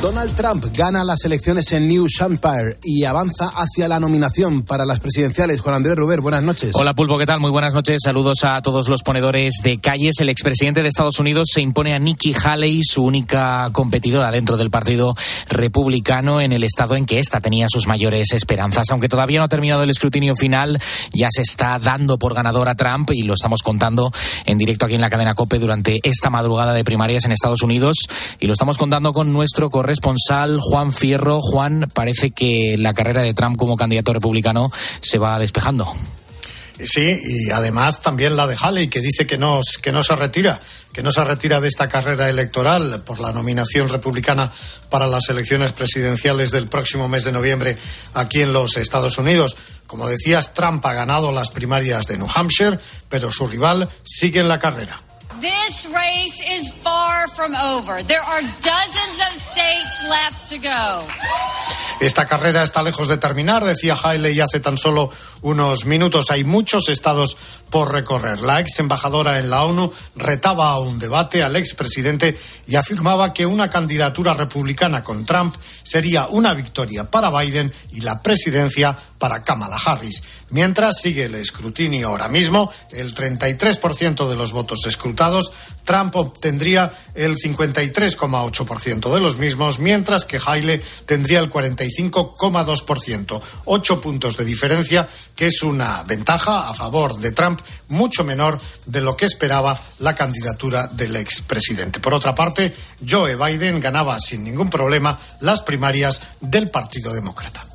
Donald Trump gana las elecciones en New Hampshire y avanza hacia la nominación para las presidenciales. Juan Andrés Ruber, buenas noches. Hola Pulpo, ¿qué tal? Muy buenas noches. Saludos a todos los ponedores de calles. El expresidente de Estados Unidos se impone a Nikki Haley, su única competidora dentro del Partido Republicano en el estado en que ésta tenía sus mayores esperanzas. Aunque todavía no ha terminado el escrutinio final, ya se está dando por ganador a Trump y lo estamos contando en directo aquí en la cadena COPE durante esta madrugada de primarias en Estados Unidos y lo estamos contando con nuestro corresponsal corresponsal Juan Fierro. Juan, parece que la carrera de Trump como candidato republicano se va despejando. Sí, y además también la de Haley, que dice que no, que no se retira, que no se retira de esta carrera electoral por la nominación republicana para las elecciones presidenciales del próximo mes de noviembre aquí en los Estados Unidos. Como decías, Trump ha ganado las primarias de New Hampshire, pero su rival sigue en la carrera. This race is far from over. There are dozens of states left to go. Esta carrera está lejos de terminar, decía Haley hace tan solo unos minutos. Hay muchos estados por recorrer. La ex embajadora en la ONU retaba a un debate al expresidente y afirmaba que una candidatura republicana con Trump sería una victoria para Biden y la presidencia para Kamala Harris. Mientras sigue el escrutinio ahora mismo, el 33% de los votos escrutados, Trump obtendría el 53,8% de los mismos, mientras que Haley tendría el 45,2%. Ocho puntos de diferencia, que es una ventaja a favor de Trump mucho menor de lo que esperaba la candidatura del expresidente. Por otra parte, Joe Biden ganaba sin ningún problema las primarias del Partido Demócrata.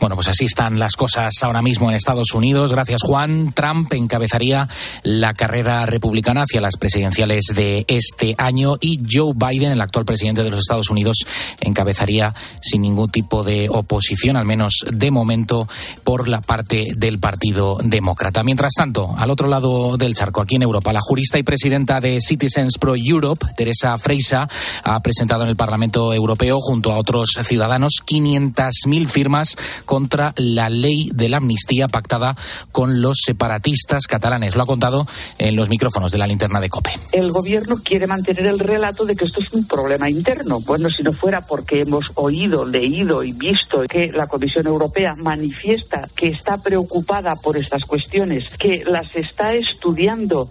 Bueno, pues así están las cosas ahora mismo en Estados Unidos. Gracias, Juan. Trump encabezaría la carrera republicana hacia las presidenciales de este año y Joe Biden, el actual presidente de los Estados Unidos, encabezaría sin ningún tipo de oposición, al menos de momento, por la parte del Partido Demócrata. Mientras tanto, al otro lado del charco, aquí en Europa, la jurista y presidenta de Citizens Pro Europe, Teresa Freisa, ha presentado en el Parlamento Europeo, junto a otros ciudadanos, 500.000 firmas contra la ley de la amnistía pactada con los separatistas catalanes. Lo ha contado en los micrófonos de la linterna de COPE. El gobierno quiere mantener el relato de que esto es un problema interno. Bueno, si no fuera porque hemos oído, leído y visto que la Comisión Europea manifiesta que está preocupada por estas cuestiones, que las está estudiando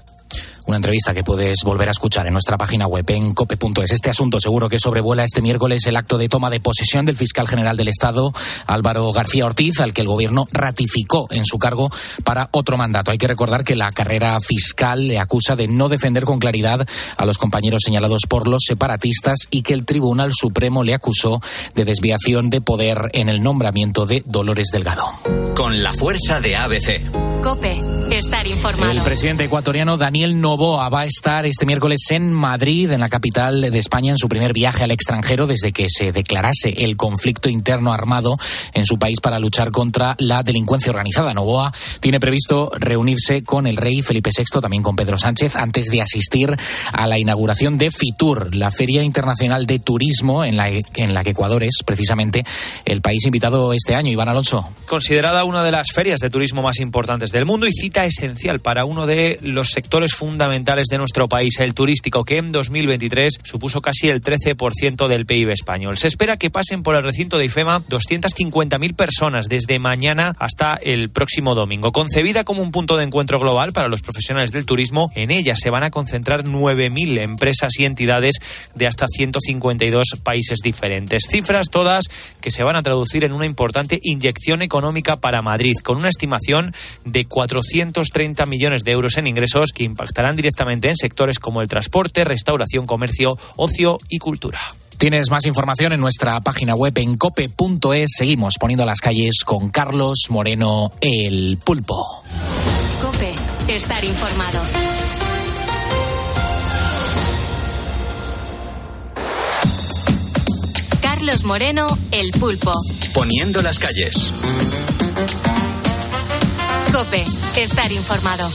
una entrevista que puedes volver a escuchar en nuestra página web en cope.es. Este asunto seguro que sobrevuela este miércoles el acto de toma de posesión del fiscal general del Estado, Álvaro García Ortiz, al que el gobierno ratificó en su cargo para otro mandato. Hay que recordar que la carrera fiscal le acusa de no defender con claridad a los compañeros señalados por los separatistas y que el Tribunal Supremo le acusó de desviación de poder en el nombramiento de Dolores Delgado. Con la fuerza de ABC. Cope, estar informado. El presidente ecuatoriano Daniel Novoa va a estar este miércoles en Madrid, en la capital de España, en su primer viaje al extranjero desde que se declarase el conflicto interno armado en su país para luchar contra la delincuencia organizada. Novoa tiene previsto reunirse con el rey Felipe VI, también con Pedro Sánchez, antes de asistir a la inauguración de FITUR, la Feria Internacional de Turismo, en la, en la que Ecuador es precisamente el país invitado este año. Iván Alonso. Considerada una de las ferias de turismo más importantes del mundo y cita esencial para uno de los sectores fundamentales de nuestro país, el turístico, que en 2023 supuso casi el 13% del PIB español. Se espera que pasen por el recinto de IFEMA 250.000 personas desde mañana hasta el próximo domingo. Concebida como un punto de encuentro global para los profesionales del turismo, en ella se van a concentrar 9.000 empresas y entidades de hasta 152 países diferentes. Cifras todas que se van a traducir en una importante inyección económica para Madrid, con una estimación de 430 millones de euros en ingresos que impactarán directamente en sectores como el transporte, restauración, comercio, ocio y cultura. Tienes más información en nuestra página web en cope.es. Seguimos poniendo las calles con Carlos Moreno el pulpo. Cope, estar informado. Carlos Moreno el pulpo. Poniendo las calles. Cope, estar informado.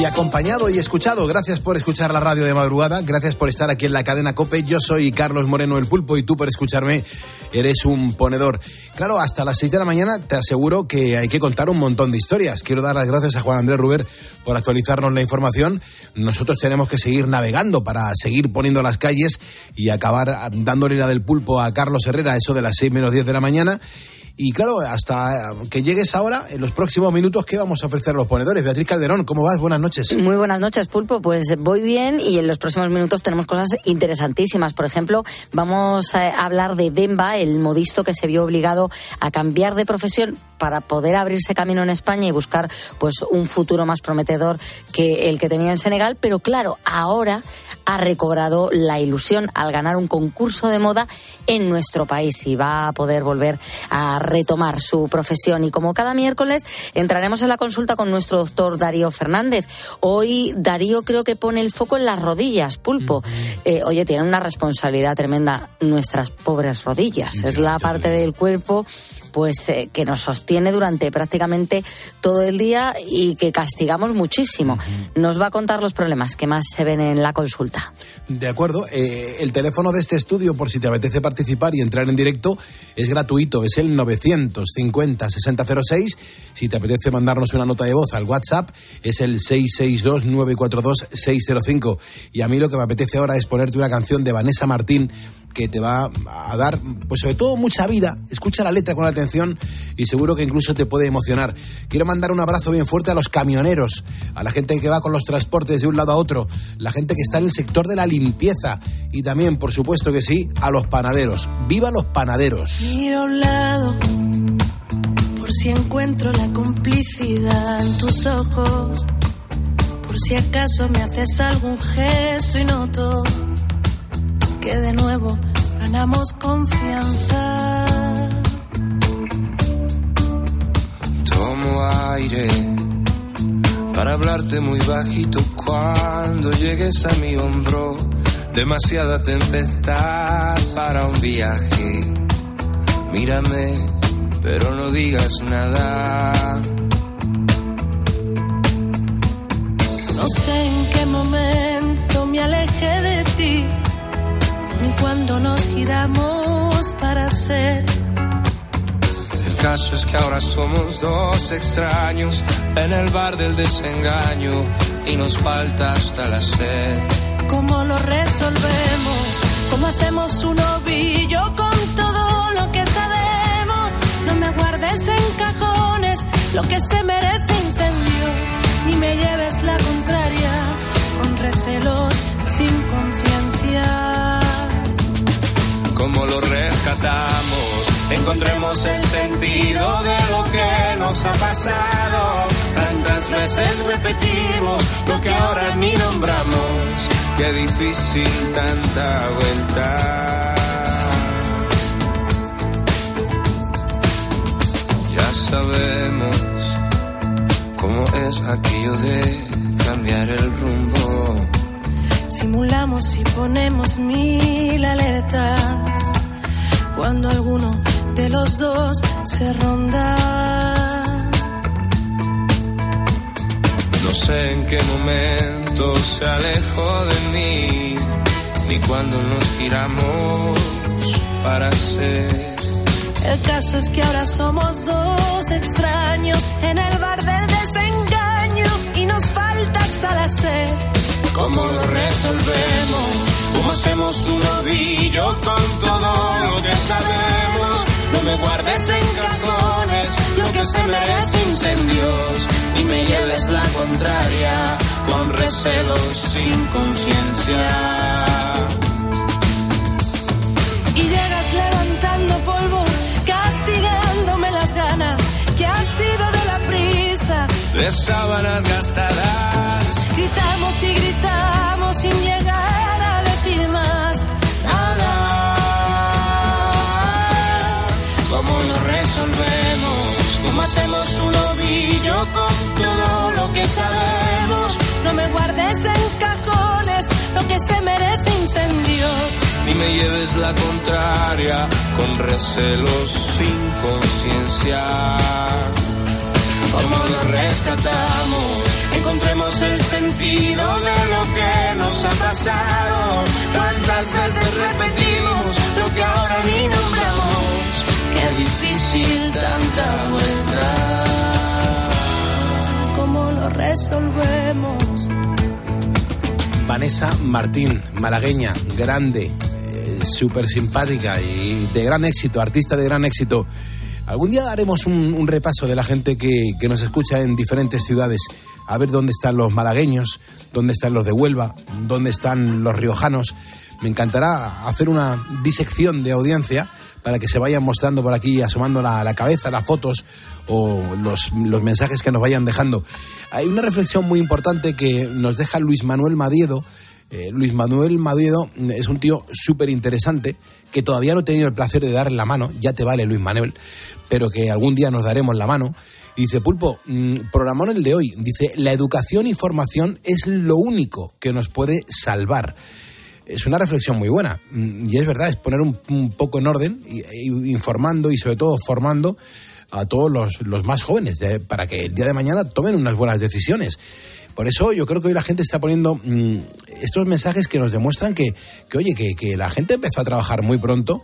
Y acompañado y escuchado. Gracias por escuchar la radio de madrugada, gracias por estar aquí en la cadena Cope. Yo soy Carlos Moreno el Pulpo y tú por escucharme eres un ponedor. Claro, hasta las 6 de la mañana te aseguro que hay que contar un montón de historias. Quiero dar las gracias a Juan Andrés Ruber por actualizarnos la información. Nosotros tenemos que seguir navegando para seguir poniendo las calles y acabar dándole la del pulpo a Carlos Herrera, eso de las 6 menos 10 de la mañana. Y claro, hasta que llegues ahora, en los próximos minutos, ¿qué vamos a ofrecer a los ponedores? Beatriz Calderón, ¿cómo vas? Buenas noches. Muy buenas noches, Pulpo. Pues voy bien y en los próximos minutos tenemos cosas interesantísimas. Por ejemplo, vamos a hablar de Demba, el modisto que se vio obligado a cambiar de profesión para poder abrirse camino en España y buscar pues un futuro más prometedor que el que tenía en Senegal, pero claro, ahora ha recobrado la ilusión al ganar un concurso de moda en nuestro país y va a poder volver a retomar su profesión. Y como cada miércoles entraremos en la consulta con nuestro doctor Darío Fernández. Hoy Darío creo que pone el foco en las rodillas, pulpo. Eh, oye, tiene una responsabilidad tremenda nuestras pobres rodillas. Es la parte del cuerpo pues eh, que nos sostiene durante prácticamente todo el día y que castigamos muchísimo. Nos va a contar los problemas que más se ven en la consulta. De acuerdo. Eh, el teléfono de este estudio, por si te apetece participar y entrar en directo, es gratuito. Es el 950-6006. Si te apetece mandarnos una nota de voz al WhatsApp, es el 662-942-605. Y a mí lo que me apetece ahora es ponerte una canción de Vanessa Martín que te va a dar, pues sobre todo, mucha vida. Escucha la letra con atención y seguro que incluso te puede emocionar. Quiero mandar un abrazo bien fuerte a los camioneros, a la gente que va con los transportes de un lado a otro, la gente que está en el sector de la limpieza y también, por supuesto que sí, a los panaderos. ¡Viva los panaderos! A un lado por si encuentro la complicidad en tus ojos, por si acaso me haces algún gesto y noto que de nuevo ganamos confianza. Tomo aire para hablarte muy bajito cuando llegues a mi hombro. Demasiada tempestad para un viaje. Mírame, pero no digas nada. No sé en qué momento me alejé de ti cuando nos giramos para ser. El caso es que ahora somos dos extraños en el bar del desengaño y nos falta hasta la sed. ¿Cómo lo resolvemos? ¿Cómo hacemos un ovillo con todo lo que sabemos? No me guardes en cajones lo que se merece incendios, ni me lleves la contraria con recelos sin conciencia cómo lo rescatamos. Encontremos el sentido de lo que nos ha pasado. Tantas veces repetimos lo que ahora ni nombramos. Qué difícil tanta vuelta. Ya sabemos cómo es aquello de cambiar el rumbo Simulamos y ponemos mil alertas cuando alguno de los dos se ronda. No sé en qué momento se alejó de mí, ni cuando nos giramos para ser. El caso es que ahora somos dos extraños en el bar del desengaño y nos falta hasta la sed ¿Cómo lo resolvemos? ¿Cómo hacemos un ovillo con todo lo que sabemos? No me guardes en cajones lo que se merece incendios y me lleves la contraria con recelos sin conciencia. Y llegas levantando polvo, castigándome las ganas que ha sido de la prisa. De sábanas gastadas Gritamos y gritamos sin llegar a decir más nada. ¿Cómo lo resolvemos? ¿Cómo hacemos un ovillo con todo lo que sabemos? No me guardes en cajones lo que se merece incendios. Ni me lleves la contraria con recelos sin conciencia. ¿Cómo lo rescatamos? Encontremos el sentido de lo que nos ha pasado. Cuántas veces repetimos lo que ahora ni nombramos. Qué difícil tanta vuelta. ¿Cómo lo resolvemos? Vanessa Martín, malagueña, grande, eh, súper simpática y de gran éxito, artista de gran éxito. Algún día haremos un, un repaso de la gente que, que nos escucha en diferentes ciudades, a ver dónde están los malagueños, dónde están los de Huelva, dónde están los riojanos. Me encantará hacer una disección de audiencia para que se vayan mostrando por aquí, asomando la, la cabeza, las fotos o los, mensajes que nos vayan dejando. Hay una reflexión muy importante que nos deja Luis Manuel Madiedo. Eh, Luis Manuel Madiedo es un tío súper interesante que todavía no he tenido el placer de darle la mano, ya te vale Luis Manuel, pero que algún día nos daremos la mano. Dice, Pulpo, mm, programón el de hoy, dice, la educación y formación es lo único que nos puede salvar. Es una reflexión muy buena. Mm, Y es verdad, es poner un, un poco en orden, y informando y sobre todo formando a todos los, los más jóvenes de- para que el día de mañana tomen unas buenas decisiones. Por eso yo creo que hoy la gente está poniendo mm, estos mensajes que nos demuestran que, que oye, que, que la gente empezó a trabajar muy pronto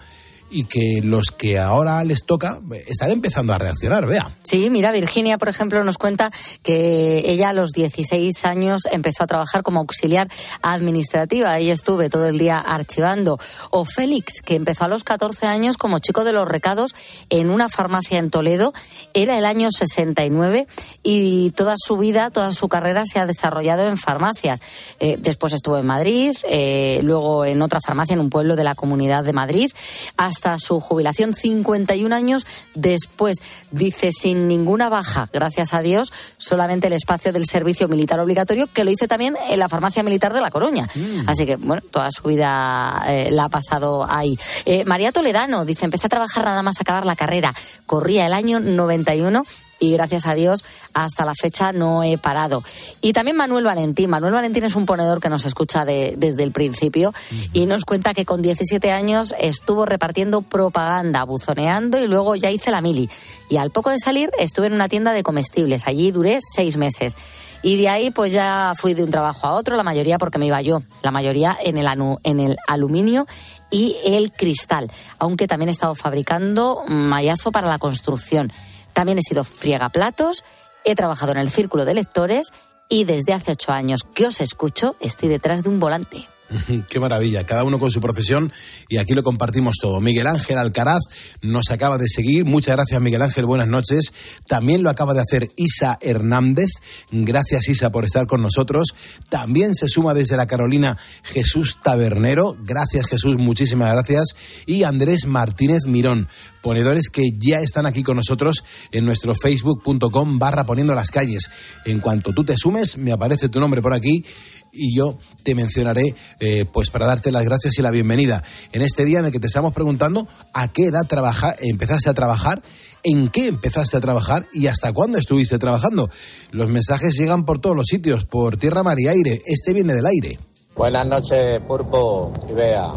y que los que ahora les toca eh, están empezando a reaccionar, vea. Sí, mira, Virginia, por ejemplo, nos cuenta que ella a los 16 años empezó a trabajar como auxiliar administrativa. Ahí estuve todo el día archivando. O Félix, que empezó a los 14 años como chico de los recados en una farmacia en Toledo. Era el año 69 y toda su vida, toda su carrera se ha desarrollado en farmacias. Eh, después estuvo en Madrid, eh, luego en otra farmacia en un pueblo de la Comunidad de Madrid, hasta su jubilación, 51 años después. Dice, sin ninguna baja, gracias a Dios, solamente el espacio del servicio militar obligatorio, que lo hice también en la farmacia militar de La Coruña. Así que, bueno, toda su vida eh, la ha pasado ahí. Eh, María Toledano dice, empecé a trabajar nada más acabar la carrera. Corría el año 91 y gracias a Dios hasta la fecha no he parado. Y también Manuel Valentín. Manuel Valentín es un ponedor que nos escucha de- desde el principio y nos cuenta que con 17 años estuvo repartiendo propaganda, buzoneando y luego ya hice la mili. Y al poco de salir estuve en una tienda de comestibles. Allí duré seis meses. Y de ahí pues ya fui de un trabajo a otro, la mayoría porque me iba yo, la mayoría en el, anu- en el aluminio y el cristal, aunque también he estado fabricando mallazo para la construcción. También he sido friegaplatos, he trabajado en el círculo de lectores y desde hace ocho años que os escucho estoy detrás de un volante. Qué maravilla, cada uno con su profesión y aquí lo compartimos todo. Miguel Ángel Alcaraz nos acaba de seguir, muchas gracias Miguel Ángel, buenas noches. También lo acaba de hacer Isa Hernández, gracias Isa por estar con nosotros. También se suma desde la Carolina Jesús Tabernero, gracias Jesús, muchísimas gracias. Y Andrés Martínez Mirón, ponedores que ya están aquí con nosotros en nuestro facebook.com barra poniendo las calles. En cuanto tú te sumes, me aparece tu nombre por aquí y yo te mencionaré eh, pues para darte las gracias y la bienvenida en este día en el que te estamos preguntando a qué edad trabaja, empezaste a trabajar, en qué empezaste a trabajar y hasta cuándo estuviste trabajando. Los mensajes llegan por todos los sitios, por tierra, mar y aire. Este viene del aire. Buenas noches, Purpo y Bea.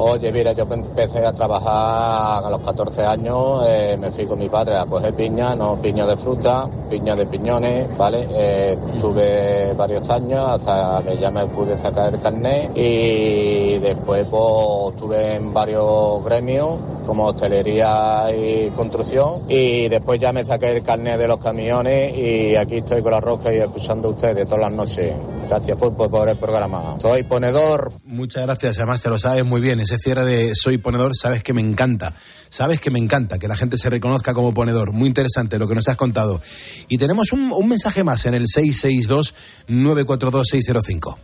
Oye, mira, yo empecé a trabajar a los 14 años, eh, me fui con mi padre a coger piña, no piña de fruta, piña de piñones, ¿vale? Eh, estuve varios años hasta que ya me pude sacar el carnet y después pues estuve en varios gremios como hostelería y construcción y después ya me saqué el carnet de los camiones y aquí estoy con la rosca y escuchando a ustedes todas las noches. Gracias Pulpo por el programa. Soy ponedor. Muchas gracias, además te lo sabes muy bien. Ese cierre de soy ponedor, sabes que me encanta. Sabes que me encanta que la gente se reconozca como ponedor. Muy interesante lo que nos has contado. Y tenemos un, un mensaje más en el 662-942-605.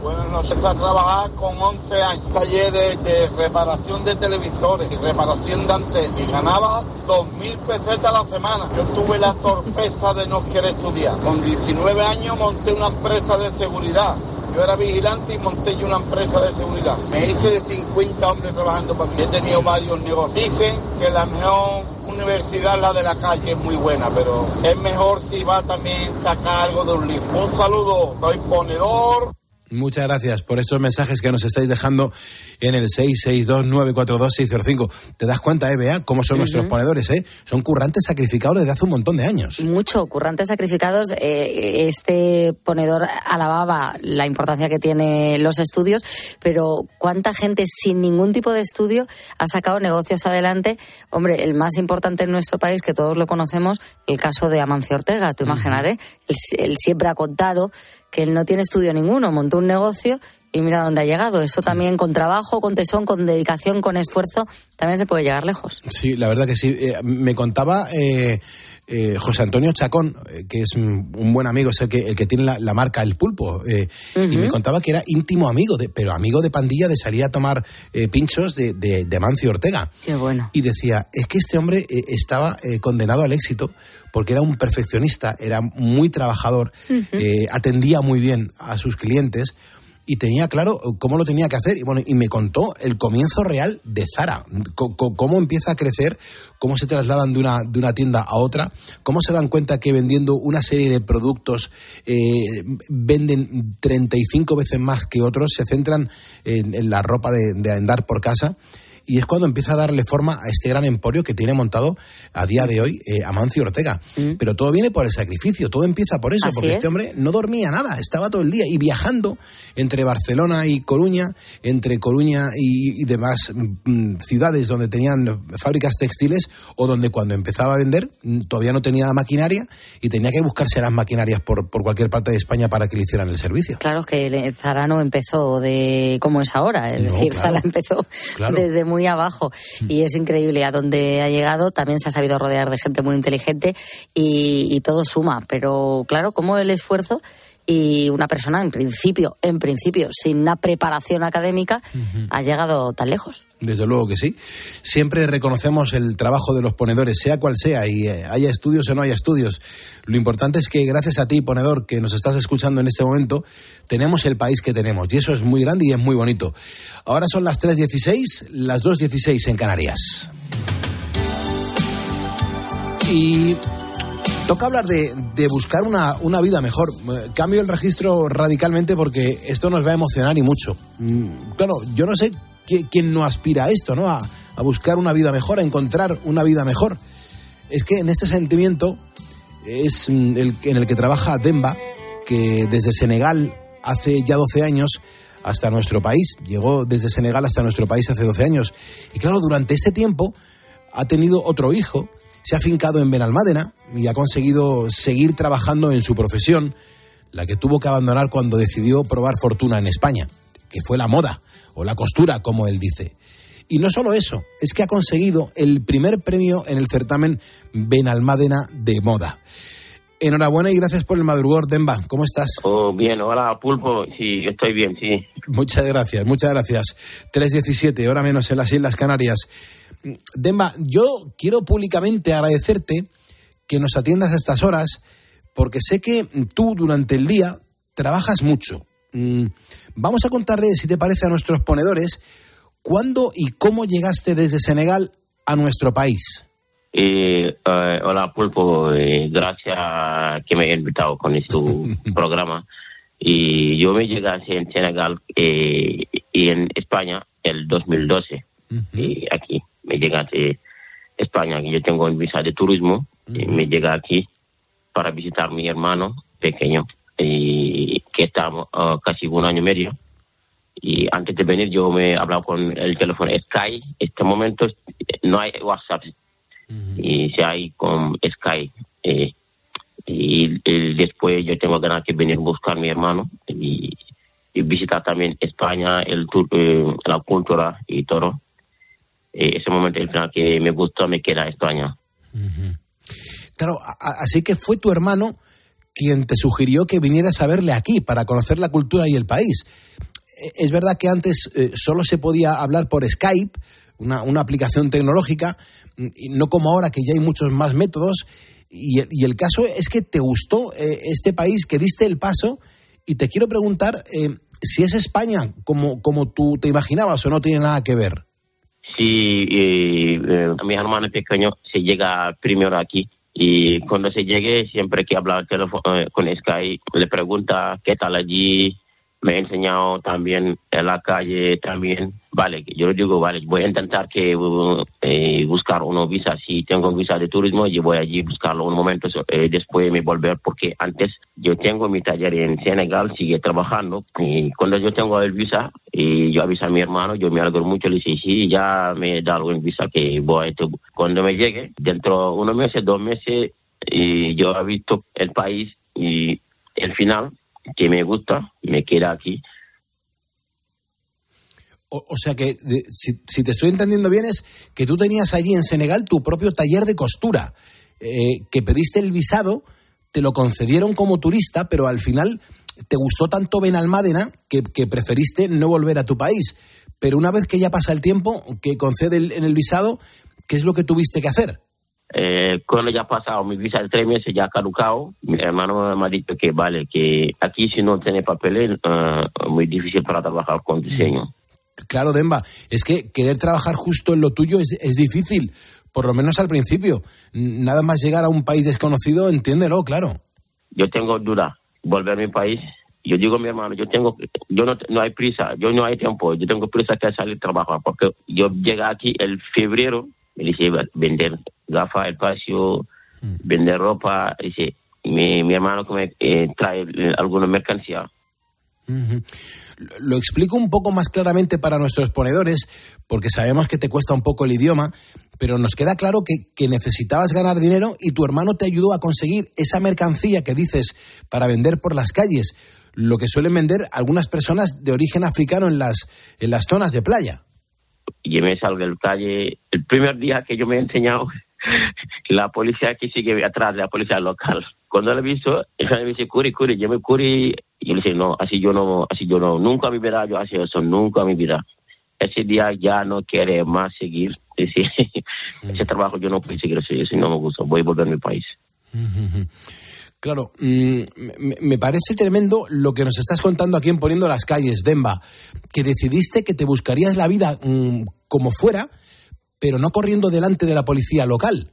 Buenas noches. Empecé a trabajar con 11 años. Taller de, de reparación de televisores y reparación de antenas. Y ganaba 2.000 pesetas a la semana. Yo tuve la torpeza de no querer estudiar. Con 19 años monté una empresa de seguridad. Yo era vigilante y monté yo una empresa de seguridad. Me hice de 50 hombres trabajando para mí. He tenido varios negocios. Dicen que la mejor universidad, la de la calle, es muy buena, pero es mejor si va también sacar algo de un libro. Un saludo, soy ponedor. Muchas gracias por estos mensajes que nos estáis dejando en el 662942605. ¿Te das cuenta, eh, Bea, cómo son nuestros ponedores, eh? Son currantes sacrificados desde hace un montón de años. Mucho, currantes sacrificados. Eh, este ponedor alababa la importancia que tiene los estudios, pero ¿cuánta gente sin ningún tipo de estudio ha sacado negocios adelante? Hombre, el más importante en nuestro país, que todos lo conocemos, el caso de Amancio Ortega. Tú imagínate, él, él siempre ha contado que él no tiene estudio ninguno, montó un negocio y mira dónde ha llegado. Eso también con trabajo, con tesón, con dedicación, con esfuerzo, también se puede llegar lejos. Sí, la verdad que sí. Eh, me contaba eh, eh, José Antonio Chacón, eh, que es un buen amigo, es el que, el que tiene la, la marca El Pulpo, eh, y me contaba que era íntimo amigo, de, pero amigo de pandilla de salir a tomar eh, pinchos de, de, de Mancio Ortega. Qué bueno. Y decía, es que este hombre estaba condenado al éxito porque era un perfeccionista, era muy trabajador, atendía muy bien a sus clientes y tenía claro cómo lo tenía que hacer. Y bueno, y me contó el comienzo real de Zara, cómo empieza a crecer, cómo se trasladan de una, de una tienda a otra, cómo se dan cuenta que vendiendo una serie de productos eh, venden 35 veces más que otros, se centran en, en la ropa de, de andar por casa. Y es cuando empieza a darle forma a este gran emporio que tiene montado a día de hoy eh, Amancio Ortega. Pero todo viene por el sacrificio, todo empieza por eso, Así porque es. este hombre no dormía nada, estaba todo el día y viajando entre Barcelona y Coruña, entre Coruña y, y demás mm, ciudades donde tenían fábricas textiles o donde cuando empezaba a vender mm, todavía no tenía la maquinaria y tenía que buscarse las maquinarias por, por cualquier parte de España para que le hicieran el servicio. Claro que el- Zara no empezó de como es ahora, es No, decir, claro. Zara empezó Claro. desde muy abajo. Y es increíble a dónde ha llegado. También se ha sabido rodear de gente muy inteligente y, y todo suma, pero claro, como el esfuerzo y una persona en principio, en principio, sin una preparación académica, ha llegado tan lejos. Desde luego que sí. Siempre reconocemos el trabajo de los ponedores, sea cual sea, y eh, haya estudios o no haya estudios. Lo importante es que gracias a ti, ponedor, que nos estás escuchando en este momento, tenemos el país que tenemos. Y eso es muy grande y es muy bonito. Ahora son las 3.16, las 2.16 en Canarias. Y toca hablar de, de buscar una, una vida mejor. Eh, Cambio el registro radicalmente porque esto nos va a emocionar y mucho. Mm, Claro, yo no sé qui- quién no aspira a esto, ¿no? A, a buscar una vida mejor, a encontrar una vida mejor. Es que en este sentimiento es mm, el, en el que trabaja Demba, que desde Senegal hace ya 12 años hasta nuestro país, llegó desde Senegal hasta nuestro país hace 12 años. Y claro, durante ese tiempo ha tenido otro hijo, se ha fincado en Benalmádena y ha conseguido seguir trabajando en su profesión, la que tuvo que abandonar cuando decidió probar fortuna en España, que fue la moda o la costura, como él dice. Y no solo eso, es que ha conseguido el primer premio en el certamen Benalmádena de moda. Enhorabuena y gracias por el madrugor, Demba. ¿Cómo estás? Oh, bien, hola, Pulpo. Sí, estoy bien, sí. Muchas gracias, muchas gracias. 3.17, hora menos en las Islas Canarias. Demba, yo quiero públicamente agradecerte que nos atiendas a estas horas, porque sé que tú durante el día trabajas mucho. Mm, Vamos a contarle, si te parece, a nuestros ponedores, cuándo y cómo llegaste desde Senegal a nuestro país. Eh, eh, hola, Pulpo. eh, gracias que me hayas invitado con este programa. Y yo me llegué en Senegal y en España el 2012. Y aquí me llegué a España. Yo tengo un visa de turismo. y me llegué aquí para visitar a mi hermano pequeño, y que está ah, casi un año y medio. Y antes de venir yo me he hablado con el teléfono Sky. En este momento no hay WhatsApp. Y si hay con Sky. eh, y, y después yo tengo ganas de venir a buscar a mi hermano y, y visitar también España, el eh, la cultura y todo. Eh, ese momento el plan que me gustó me queda España. Claro, a- a- así que fue tu hermano quien te sugirió que vinieras a verle aquí para conocer la cultura y el país. Eh, Es verdad que antes eh, solo se podía hablar por Skype, una, una aplicación tecnológica, mm, y no como ahora que ya hay muchos más métodos. Y, el- y el caso es que te gustó eh, este país, que diste el paso, y te quiero preguntar eh, si es España como, como tú te imaginabas o no tiene nada que ver. Sí, eh, eh, mi hermano pequeño se llega primero aquí. Y cuando se llegue siempre que habla eh, con Sky le pregunta qué tal allí, me ha enseñado también en la calle también vale yo le digo vale voy a intentar que eh, buscar una visa si tengo visa de turismo yo voy allí buscarlo un momento eh, después me volver porque antes yo tengo mi taller en Senegal sigue trabajando y cuando yo tengo el visa y yo aviso a mi hermano yo me alegro mucho le dice sí ya me da el visa que voy a cuando me llegue dentro de unos meses dos meses y yo he visto el país y el final que me gusta, me queda aquí. O, sea que, si, te estoy entendiendo bien, es que tú tenías allí en Senegal tu propio taller de costura, eh, que pediste el visado, te lo concedieron como turista, pero al final te gustó tanto Benalmádena que, que preferiste no volver a tu país. Pero una vez que ya pasa el tiempo, que concede en el visado, ¿qué es lo que tuviste que hacer? Eh, cuando ya ha pasado mi visa de tres meses, ya ha caducado, mi hermano me ha dicho que vale, que aquí si no tiene papeles, uh, muy difícil para trabajar con diseño. Claro, Demba, es que querer trabajar justo en lo tuyo es, es difícil, por lo menos al principio. Nada más llegar a un país desconocido, entiéndelo, claro. Yo tengo duda, volver a mi país. Yo digo a mi hermano, yo tengo, yo no, no hay prisa, yo no hay tiempo, yo tengo prisa que salir a trabajar, porque yo llegué aquí el febrero dice vender gafas espacio, mm. vender ropa, dice mi, mi hermano que me eh, trae alguna mercancía. Lo explico un poco más claramente para nuestros ponedores, porque sabemos que te cuesta un poco el idioma, pero nos queda claro que, que, necesitabas ganar dinero y tu hermano te ayudó a conseguir esa mercancía que dices para vender por las calles, lo que suelen vender algunas personas de origen africano en las, en las zonas de playa y me salgo de la calle. El primer día que yo me he enseñado, la policía que sigue atrás, la policía local. Cuando le he visto, me dice, curi, curi, yo me curi. Y yo le dije, no, así yo no, así yo no, nunca mi vida yo hacía eso, nunca mi vida. Ese día ya no quiere más seguir. Ese, ese trabajo yo no puedo seguir, eso no me gusta, voy a volver a mi país. Claro, mm, me parece tremendo lo que nos estás contando aquí en Poniendo las Calles, Demba, que decidiste que te buscarías la vida mm, como fuera, pero no corriendo delante de la policía local.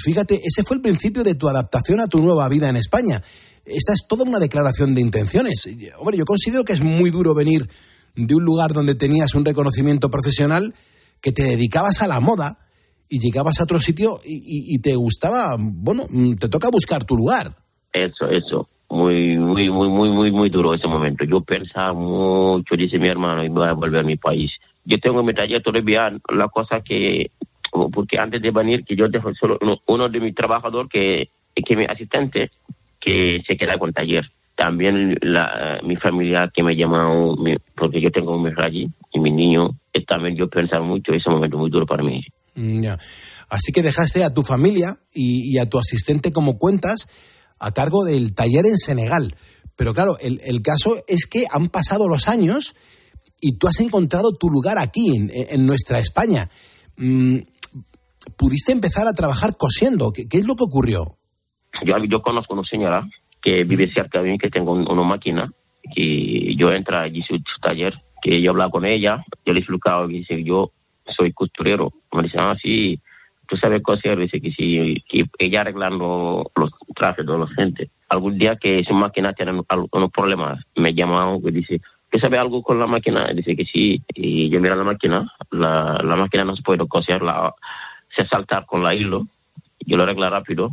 Fíjate, ese fue el principio de tu adaptación a tu nueva vida en España. Esta es toda una declaración de intenciones. Hombre, yo considero que es muy duro venir de un lugar donde tenías un reconocimiento profesional, que te dedicabas a la moda, y llegabas a otro sitio y, te gustaba, bueno, mm, te toca buscar tu lugar. Eso, eso. Muy, muy, muy, muy, muy, muy duro ese momento. Yo pensaba mucho, dice mi hermano, y voy a volver a mi país. Yo tengo mi taller todavía, la cosa que, porque antes de venir, que yo dejo solo uno, de mis trabajadores, que, que mi asistente, que se queda con taller. También la, mi familia que me llama, porque yo tengo hijo allí, y mi niño, también yo pensaba mucho, ese momento muy duro para mí. Mm, Así que dejaste a tu familia y, a tu asistente, como cuentas, a cargo del taller en Senegal. Pero claro, el, caso es que han pasado los años y tú has encontrado tu lugar aquí, en, nuestra España. Mm, pudiste empezar a trabajar cosiendo. ¿Qué, es lo que ocurrió? Yo, yo conozco a una señora que vive cerca de mí, que tengo una máquina, y yo entro allí su, su taller, que yo hablaba con ella, yo le explicaba que yo soy costurero. Me dice, ah, sí, tú sabes coser. Dice que sí, ella arreglando los trajes de la gente. Algún día que su máquina tiene unos problemas, me llama y dice, ¿tú sabes algo con la máquina? Dice que sí. Y yo miro la máquina, la, la máquina no se puede coser, la, se saltar con la hilo. Yo lo arreglo rápido.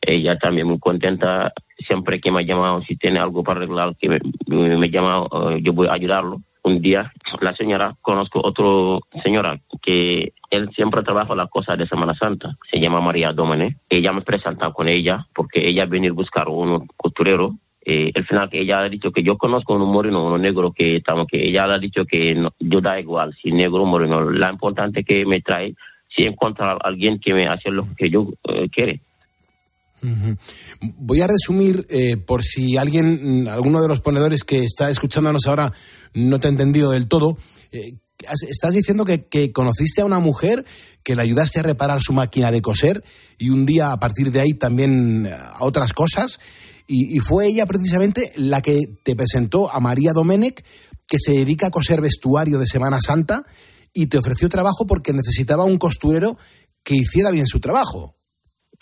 Ella también muy contenta. Siempre que me ha llamado, si tiene algo para arreglar, que me, me, llama, eh, yo voy a ayudarlo un día la señora, conozco otra señora que él siempre trabaja la cosa de Semana Santa, se llama María Domene. Ella me presenta con ella porque ella viene a buscar un costurero. Eh, al final ella ha dicho que yo conozco un moreno, un negro que estamos, que ella ha dicho que yo da igual si negro o moreno. La importante que me trae si encuentra a alguien que me hace lo que yo eh, quiere. Voy a resumir, eh, por si alguien, alguno de los ponedores que está escuchándonos ahora no te ha entendido del todo. Eh, estás diciendo que, conociste a una mujer que le ayudaste a reparar su máquina de coser y un día a partir de ahí también a otras cosas. Y, fue ella precisamente la que te presentó a María Domenech, que se dedica a coser vestuario de Semana Santa y te ofreció trabajo porque necesitaba un costurero que hiciera bien su trabajo.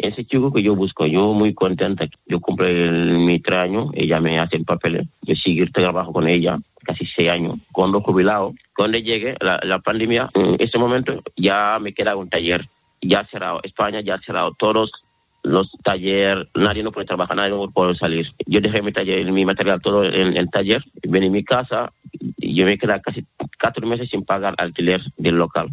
Ese chico que yo busco, yo muy contenta. Yo el, mi tres años, ella me hace el papel, yo seguir trabajo con ella, casi seis años. Cuando jubilado, cuando llegue la, pandemia, en ese momento ya me queda un taller. Ya ha cerrado España, ya ha cerrado todos los talleres, nadie no puede trabajar, nadie no puede salir. Yo dejé mi taller, mi material todo en el taller, vení a mi casa yo me quedé casi cuatro meses sin pagar alquiler del local.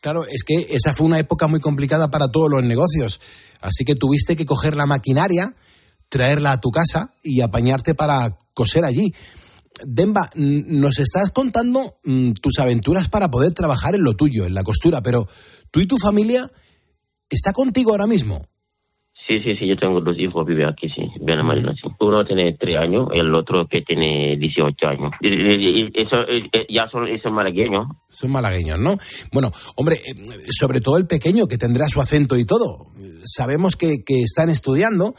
Claro, es que esa fue una época muy complicada para todos los negocios. Así que tuviste que coger la maquinaria, traerla a tu casa y apañarte para coser allí. Demba, nos estás contando mm, tus aventuras para poder trabajar en lo tuyo, en la costura, pero tú y tu familia está contigo ahora mismo. Sí, sí, sí, yo tengo dos hijos, vive aquí, sí, bien la Marina, sí. Uno tiene tres años, el otro que tiene 18 años. Eso, ya son, son malagueños. Son malagueños, ¿no? Bueno, hombre, eh, sobre todo el pequeño, que tendrá su acento y todo. Sabemos que, que están estudiando,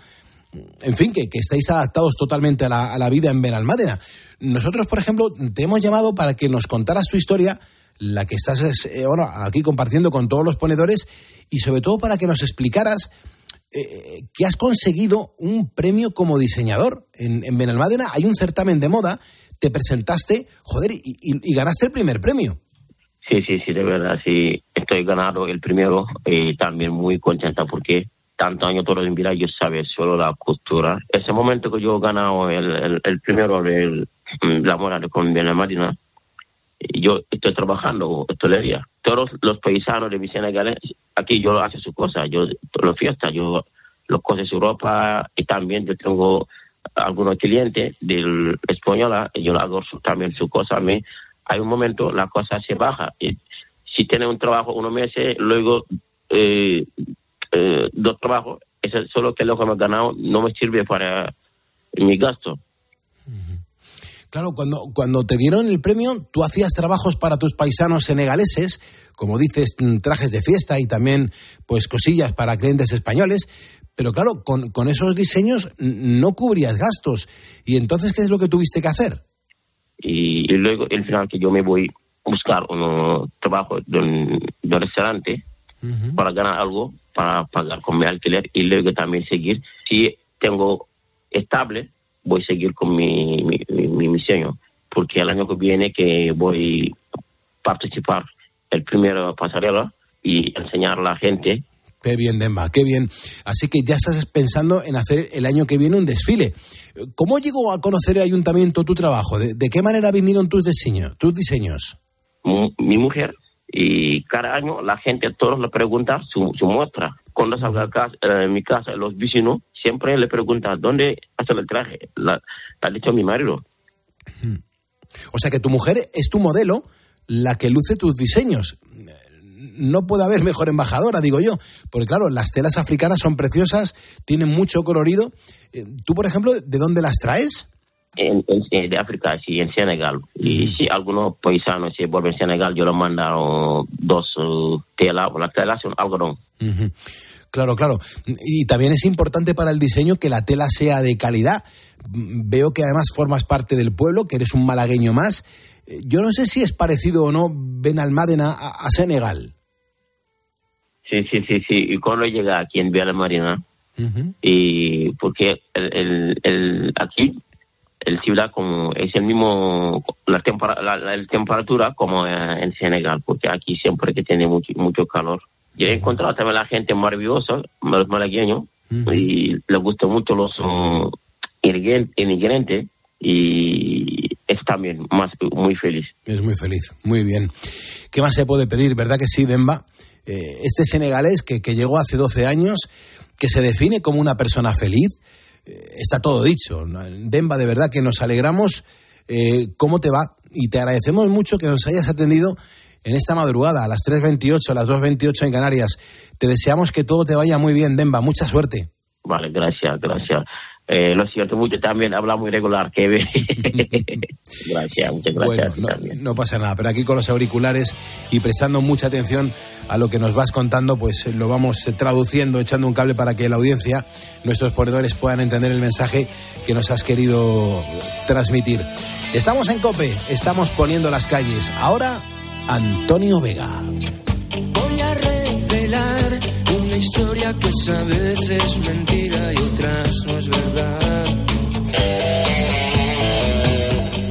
en fin, que, que estáis adaptados totalmente a la, a la vida en Benalmádena. Nosotros, por ejemplo, te hemos llamado para que nos contaras tu historia, la que estás eh, bueno, aquí compartiendo con todos los ponedores, y sobre todo para que nos explicaras eh, que has conseguido un premio como diseñador. En, en Benalmádena hay un certamen de moda, te presentaste, joder, y, ganaste el primer premio. Sí, sí, sí, de verdad, sí. Estoy ganado el primero y también muy contenta porque tanto año todo en vida yo sabía solo la costura. Ese momento que yo he ganado el, el, primero, el, la moda con Marina, yo estoy trabajando hostelería. Todos los paisanos de mi Senegal, aquí yo hace su cosa, yo los fiestas, yo los cose su ropa y también yo tengo algunos clientes del española, yo hago también su cosa. A mí hay un momento la cosa se baja. Y si tiene un trabajo unos meses, luego eh, eh, dos trabajos, eso es solo que lo que me he ganado no me sirve para mi gasto. Claro, cuando, cuando te dieron el premio, tú hacías trabajos para tus paisanos senegaleses, como dices, mm, trajes de fiesta y también pues cosillas para clientes españoles, pero claro, con, con esos diseños no cubrías gastos. ¿Y entonces qué es lo que tuviste que hacer? y, y luego el final que yo me voy a buscar un trabajo de un, de un restaurante para ganar algo para pagar con mi alquiler y luego también seguir si tengo estable voy a seguir con mi mi, mi, mi diseño porque el año que viene que voy a participar el primero pasarela y enseñar a la gente Qué bien, Demba, qué bien. Así que ya estás pensando en hacer el año que viene un desfile. ¿Cómo llegó a conocer el ayuntamiento tu trabajo? ¿De, de qué manera vinieron tus diseños? Tus diseños? mi mujer y cada año la gente todos le pregunta su, su muestra cuando salga a eh, en mi casa los vecinos siempre le preguntan dónde hace el traje la, la ha dicho mi marido O sea que tu mujer es tu modelo, la que luce tus diseños. No puede haber mejor embajadora, digo yo, porque claro, las telas africanas son preciosas, tienen mucho colorido. Eh, Tú, por ejemplo, ¿de dónde las traes? En, de África sí en Senegal y si algunos paisanos se vuelven a Senegal yo les mando dos uh, telas las telas son algodón Ujú. Claro, claro. Y también es importante para el diseño que la tela sea de calidad. Mm, Veo que además formas parte del pueblo, que eres un malagueño más. Eh, Yo no sé si es parecido o no Benalmádena a, a Senegal. sí sí sí sí y cuando llega aquí en Villa Marina y porque el, el, el- aquí el ciudad como es el mismo la, tempera- la, la- la temperatura como eh, en Senegal porque aquí siempre que tiene mucho mucho calor yo he encontrado también a la gente maravillosa los malagueños y les gustan mucho los um, ingredientes ingredientes y es también más muy feliz Es muy feliz, muy bien. ¿Qué más se puede pedir? ¿Verdad que sí, Demba? Eh, este senegalés que, que llegó hace 12 años, que se define como una persona feliz, está todo dicho. Demba, de verdad que nos alegramos. Eh, ¿Cómo te va? Y te agradecemos mucho que nos hayas atendido en esta madrugada, a las 3.28, a las 2.28 en Canarias. Te deseamos que todo te vaya muy bien, Demba. Mucha suerte. Vale, gracias, gracias. Eh, lo siento mucho también, habla muy regular, Kevin. gracias, muchas gracias. Bueno, no, no pasa nada, pero aquí con los auriculares y prestando mucha atención a lo que nos vas contando, pues eh, lo vamos eh, traduciendo, echando un cable para que la audiencia, nuestros ponedores puedan entender el mensaje que nos has querido transmitir. Estamos en Cope, estamos poniendo las calles. Ahora, Antonio Vega. Voy a revelar historia que es a veces mentira y otras no es verdad.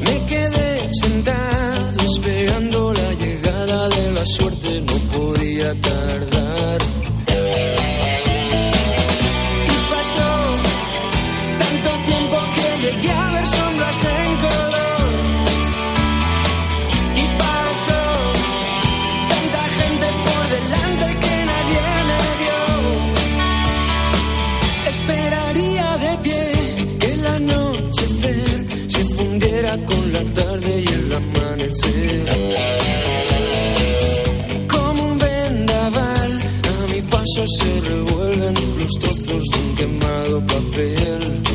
Me quedé sentado esperando la llegada de la suerte, no podía tardar. Esperaría de pie que el anochecer se fundiera con la tarde y el amanecer. Como un vendaval, a mi paso se revuelven los trozos de un quemado papel.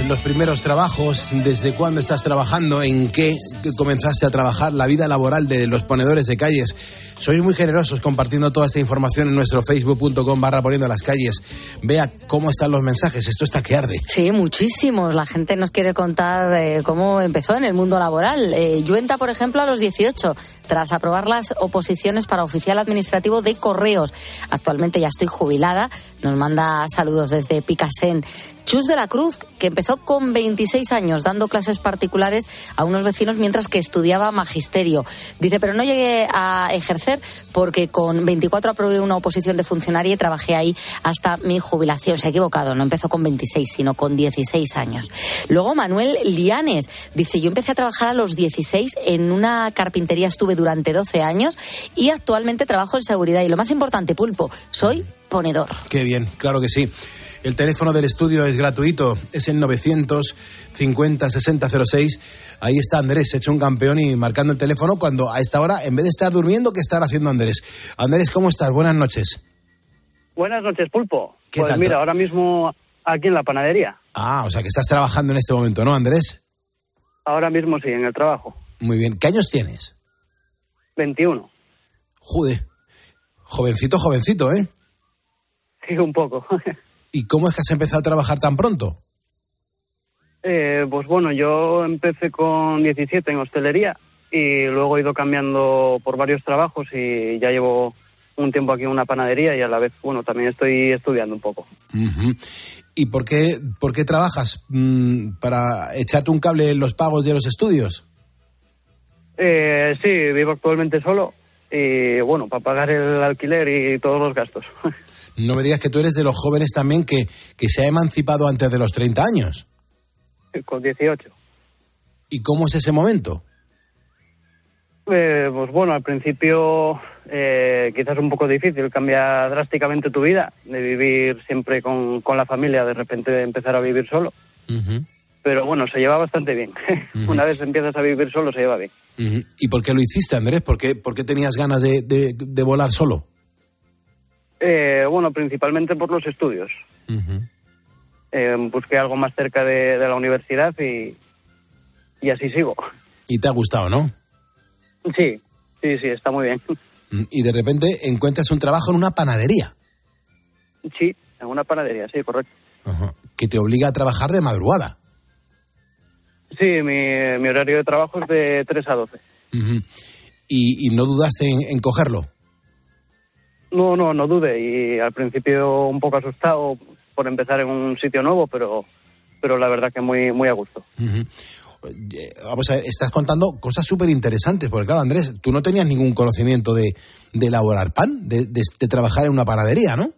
Los primeros trabajos, desde cuándo estás trabajando, en qué comenzaste a trabajar, la vida laboral de los ponedores de calles. Sois muy generosos compartiendo toda esta información en nuestro facebook.com barra poniendo las calles. Vea cómo están los mensajes, esto está que arde. Sí, muchísimos. La gente nos quiere contar eh, cómo empezó en el mundo laboral. Eh, Yuenta, por ejemplo, a los 18, tras aprobar las oposiciones para oficial administrativo de correos. Actualmente ya estoy jubilada. Nos manda saludos desde Picasen. Chus de la Cruz, que empezó con 26 años dando clases particulares a unos vecinos mientras que estudiaba magisterio. Dice, pero no llegué a ejercer porque con 24 aprobé una oposición de funcionaria y trabajé ahí hasta mi jubilación. Se ha equivocado, no empezó con 26, sino con 16 años. Luego Manuel Lianes dice, yo empecé a trabajar a los 16 en una carpintería, estuve durante 12 años y actualmente trabajo en seguridad. Y lo más importante, pulpo, soy ponedor. Qué bien, claro que sí. El teléfono del estudio es gratuito, es el 950 6006. Ahí está Andrés, hecho un campeón y marcando el teléfono cuando a esta hora, en vez de estar durmiendo, ¿qué estará haciendo Andrés? Andrés, ¿cómo estás? Buenas noches. Buenas noches, Pulpo. ¿Qué pues tal? mira, ahora mismo aquí en la panadería. Ah, o sea que estás trabajando en este momento, ¿no, Andrés? Ahora mismo sí, en el trabajo. Muy bien. ¿Qué años tienes? 21. Jude. Jovencito, jovencito, ¿eh? Sí, un poco. ¿Y cómo es que has empezado a trabajar tan pronto? Eh, pues bueno, yo empecé con 17 en hostelería y luego he ido cambiando por varios trabajos y ya llevo un tiempo aquí en una panadería y a la vez, bueno, también estoy estudiando un poco. ¿Y por qué, por qué trabajas? Mm, ¿Para echarte un cable en los pagos de los estudios? Eh, sí, vivo actualmente solo y bueno, para pagar el alquiler y todos los gastos. No me digas que tú eres de los jóvenes también que, que se ha emancipado antes de los 30 años. con 18. ¿Y cómo es ese momento? Eh, pues bueno, al principio eh, quizás un poco difícil, cambia drásticamente tu vida, de vivir siempre con, con la familia, de repente empezar a vivir solo. Pero bueno, se lleva bastante bien. Una vez empiezas a vivir solo, se lleva bien. ¿Y por qué lo hiciste, Andrés? ¿Por qué, por qué tenías ganas de, de- de volar solo? Eh, bueno, principalmente por los estudios. Eh, busqué algo más cerca de, de la universidad y, y así sigo. Y te ha gustado, ¿no? Sí, sí, sí, está muy bien. Mm, Y de repente encuentras un trabajo en una panadería Sí, en una panadería, sí, correcto. que te obliga a trabajar de madrugada. Sí, mi, mi horario de trabajo es de 3 a 12. Ujú. y, y no dudaste en, en cogerlo. No, no, no dude. Y al principio un poco asustado por empezar en un sitio nuevo, pero, pero la verdad que muy, muy a gusto. Eh, Vamos a ver, estás contando cosas súper interesantes, porque claro, Andrés, tú no tenías ningún conocimiento de, de elaborar pan, de, de- de trabajar en una panadería, ¿no?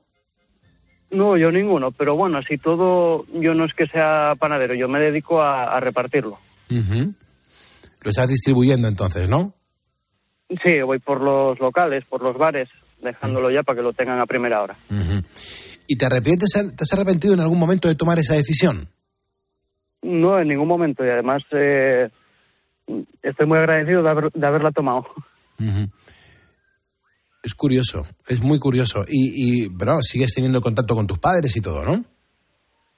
No, yo ninguno, pero bueno, así todo, yo no es que sea panadero, yo me dedico a, a repartirlo. Lo estás distribuyendo entonces, ¿no? Sí, voy por los locales, por los bares, dejándolo ya para que lo tengan a primera hora. ¿Y te arrepientes, te has arrepentido en algún momento de tomar esa decisión? No, en ningún momento, y además eh, estoy muy agradecido de, haber- de haberla tomado. Es curioso, es muy curioso. Y, y pero sigues teniendo contacto con tus padres y todo, ¿no?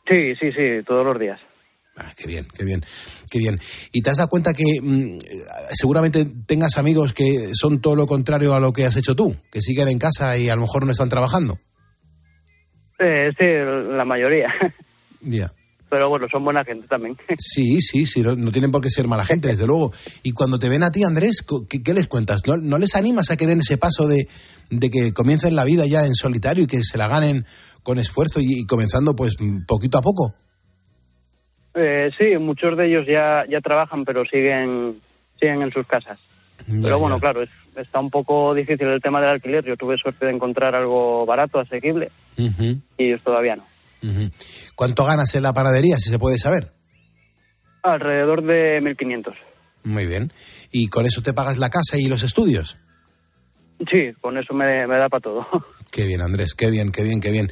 Sí, sí, sí, todos los días. Ah, qué bien, qué bien, qué bien. ¿Y te has dado cuenta que mm, seguramente tengas amigos que son todo lo contrario a lo que has hecho tú? Que siguen en casa y a lo mejor no están trabajando. Eh, sí, la mayoría. Ya. Pero bueno, son buena gente también. Sí, sí, sí, no, no tienen por qué ser mala gente, desde luego. Y cuando te ven a ti, Andrés, ¿qué, qué les cuentas? ¿No, no les animas a que den ese paso de, de que comiencen la vida ya en solitario y que se la ganen con esfuerzo y, y comenzando pues poquito a poco? Eh, sí, muchos de ellos ya, ya trabajan, pero siguen, siguen en sus casas. Ya, Pero bueno, ya. claro, es- está un poco difícil el tema del alquiler. Yo tuve suerte de encontrar algo barato, asequible, y ellos todavía no. ¿Cuánto ganas en la panadería, si se puede saber? Alrededor de 1.500. Muy bien. ¿Y con eso te pagas la casa y los estudios? Sí, con eso me, me da para todo. Qué bien, Andrés, qué bien, qué bien, qué bien.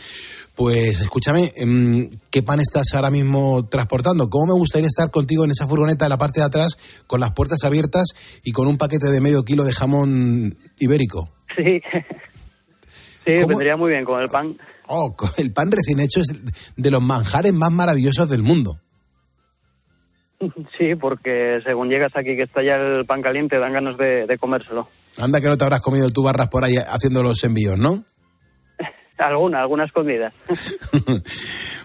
Pues escúchame, em, ¿qué pan estás ahora mismo transportando? ¿Cómo me gustaría estar contigo en esa furgoneta en la parte de atrás con las puertas abiertas y con un paquete de medio kilo de jamón ibérico? Sí, sí, ¿Cómo? vendría muy bien con el pan. Oh, el pan recién hecho es de los manjares más maravillosos del mundo. Sí, porque según llegas aquí que está ya el pan caliente, dan ganas de, de comérselo. Anda que no te habrás comido tu barras por ahí haciendo los envíos, ¿no? Alguna, alguna escondida.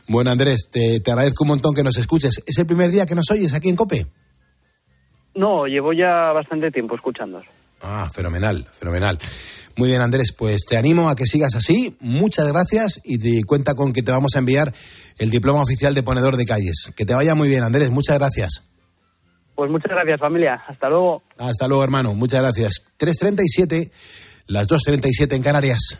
Bueno, Andrés, te, te agradezco un montón que nos escuches. ¿Es el primer día que nos oyes aquí en COPE? No, llevo ya bastante tiempo escuchándos. Ah, fenomenal, fenomenal. Muy bien, Andrés, pues te animo a que sigas así. Muchas gracias y te cuenta con que te vamos a enviar el diploma oficial de ponedor de calles. Que te vaya muy bien, Andrés. Muchas gracias. Pues muchas gracias, familia. Hasta luego. Hasta luego, hermano. Muchas gracias. 3.37, las 2.37 en Canarias.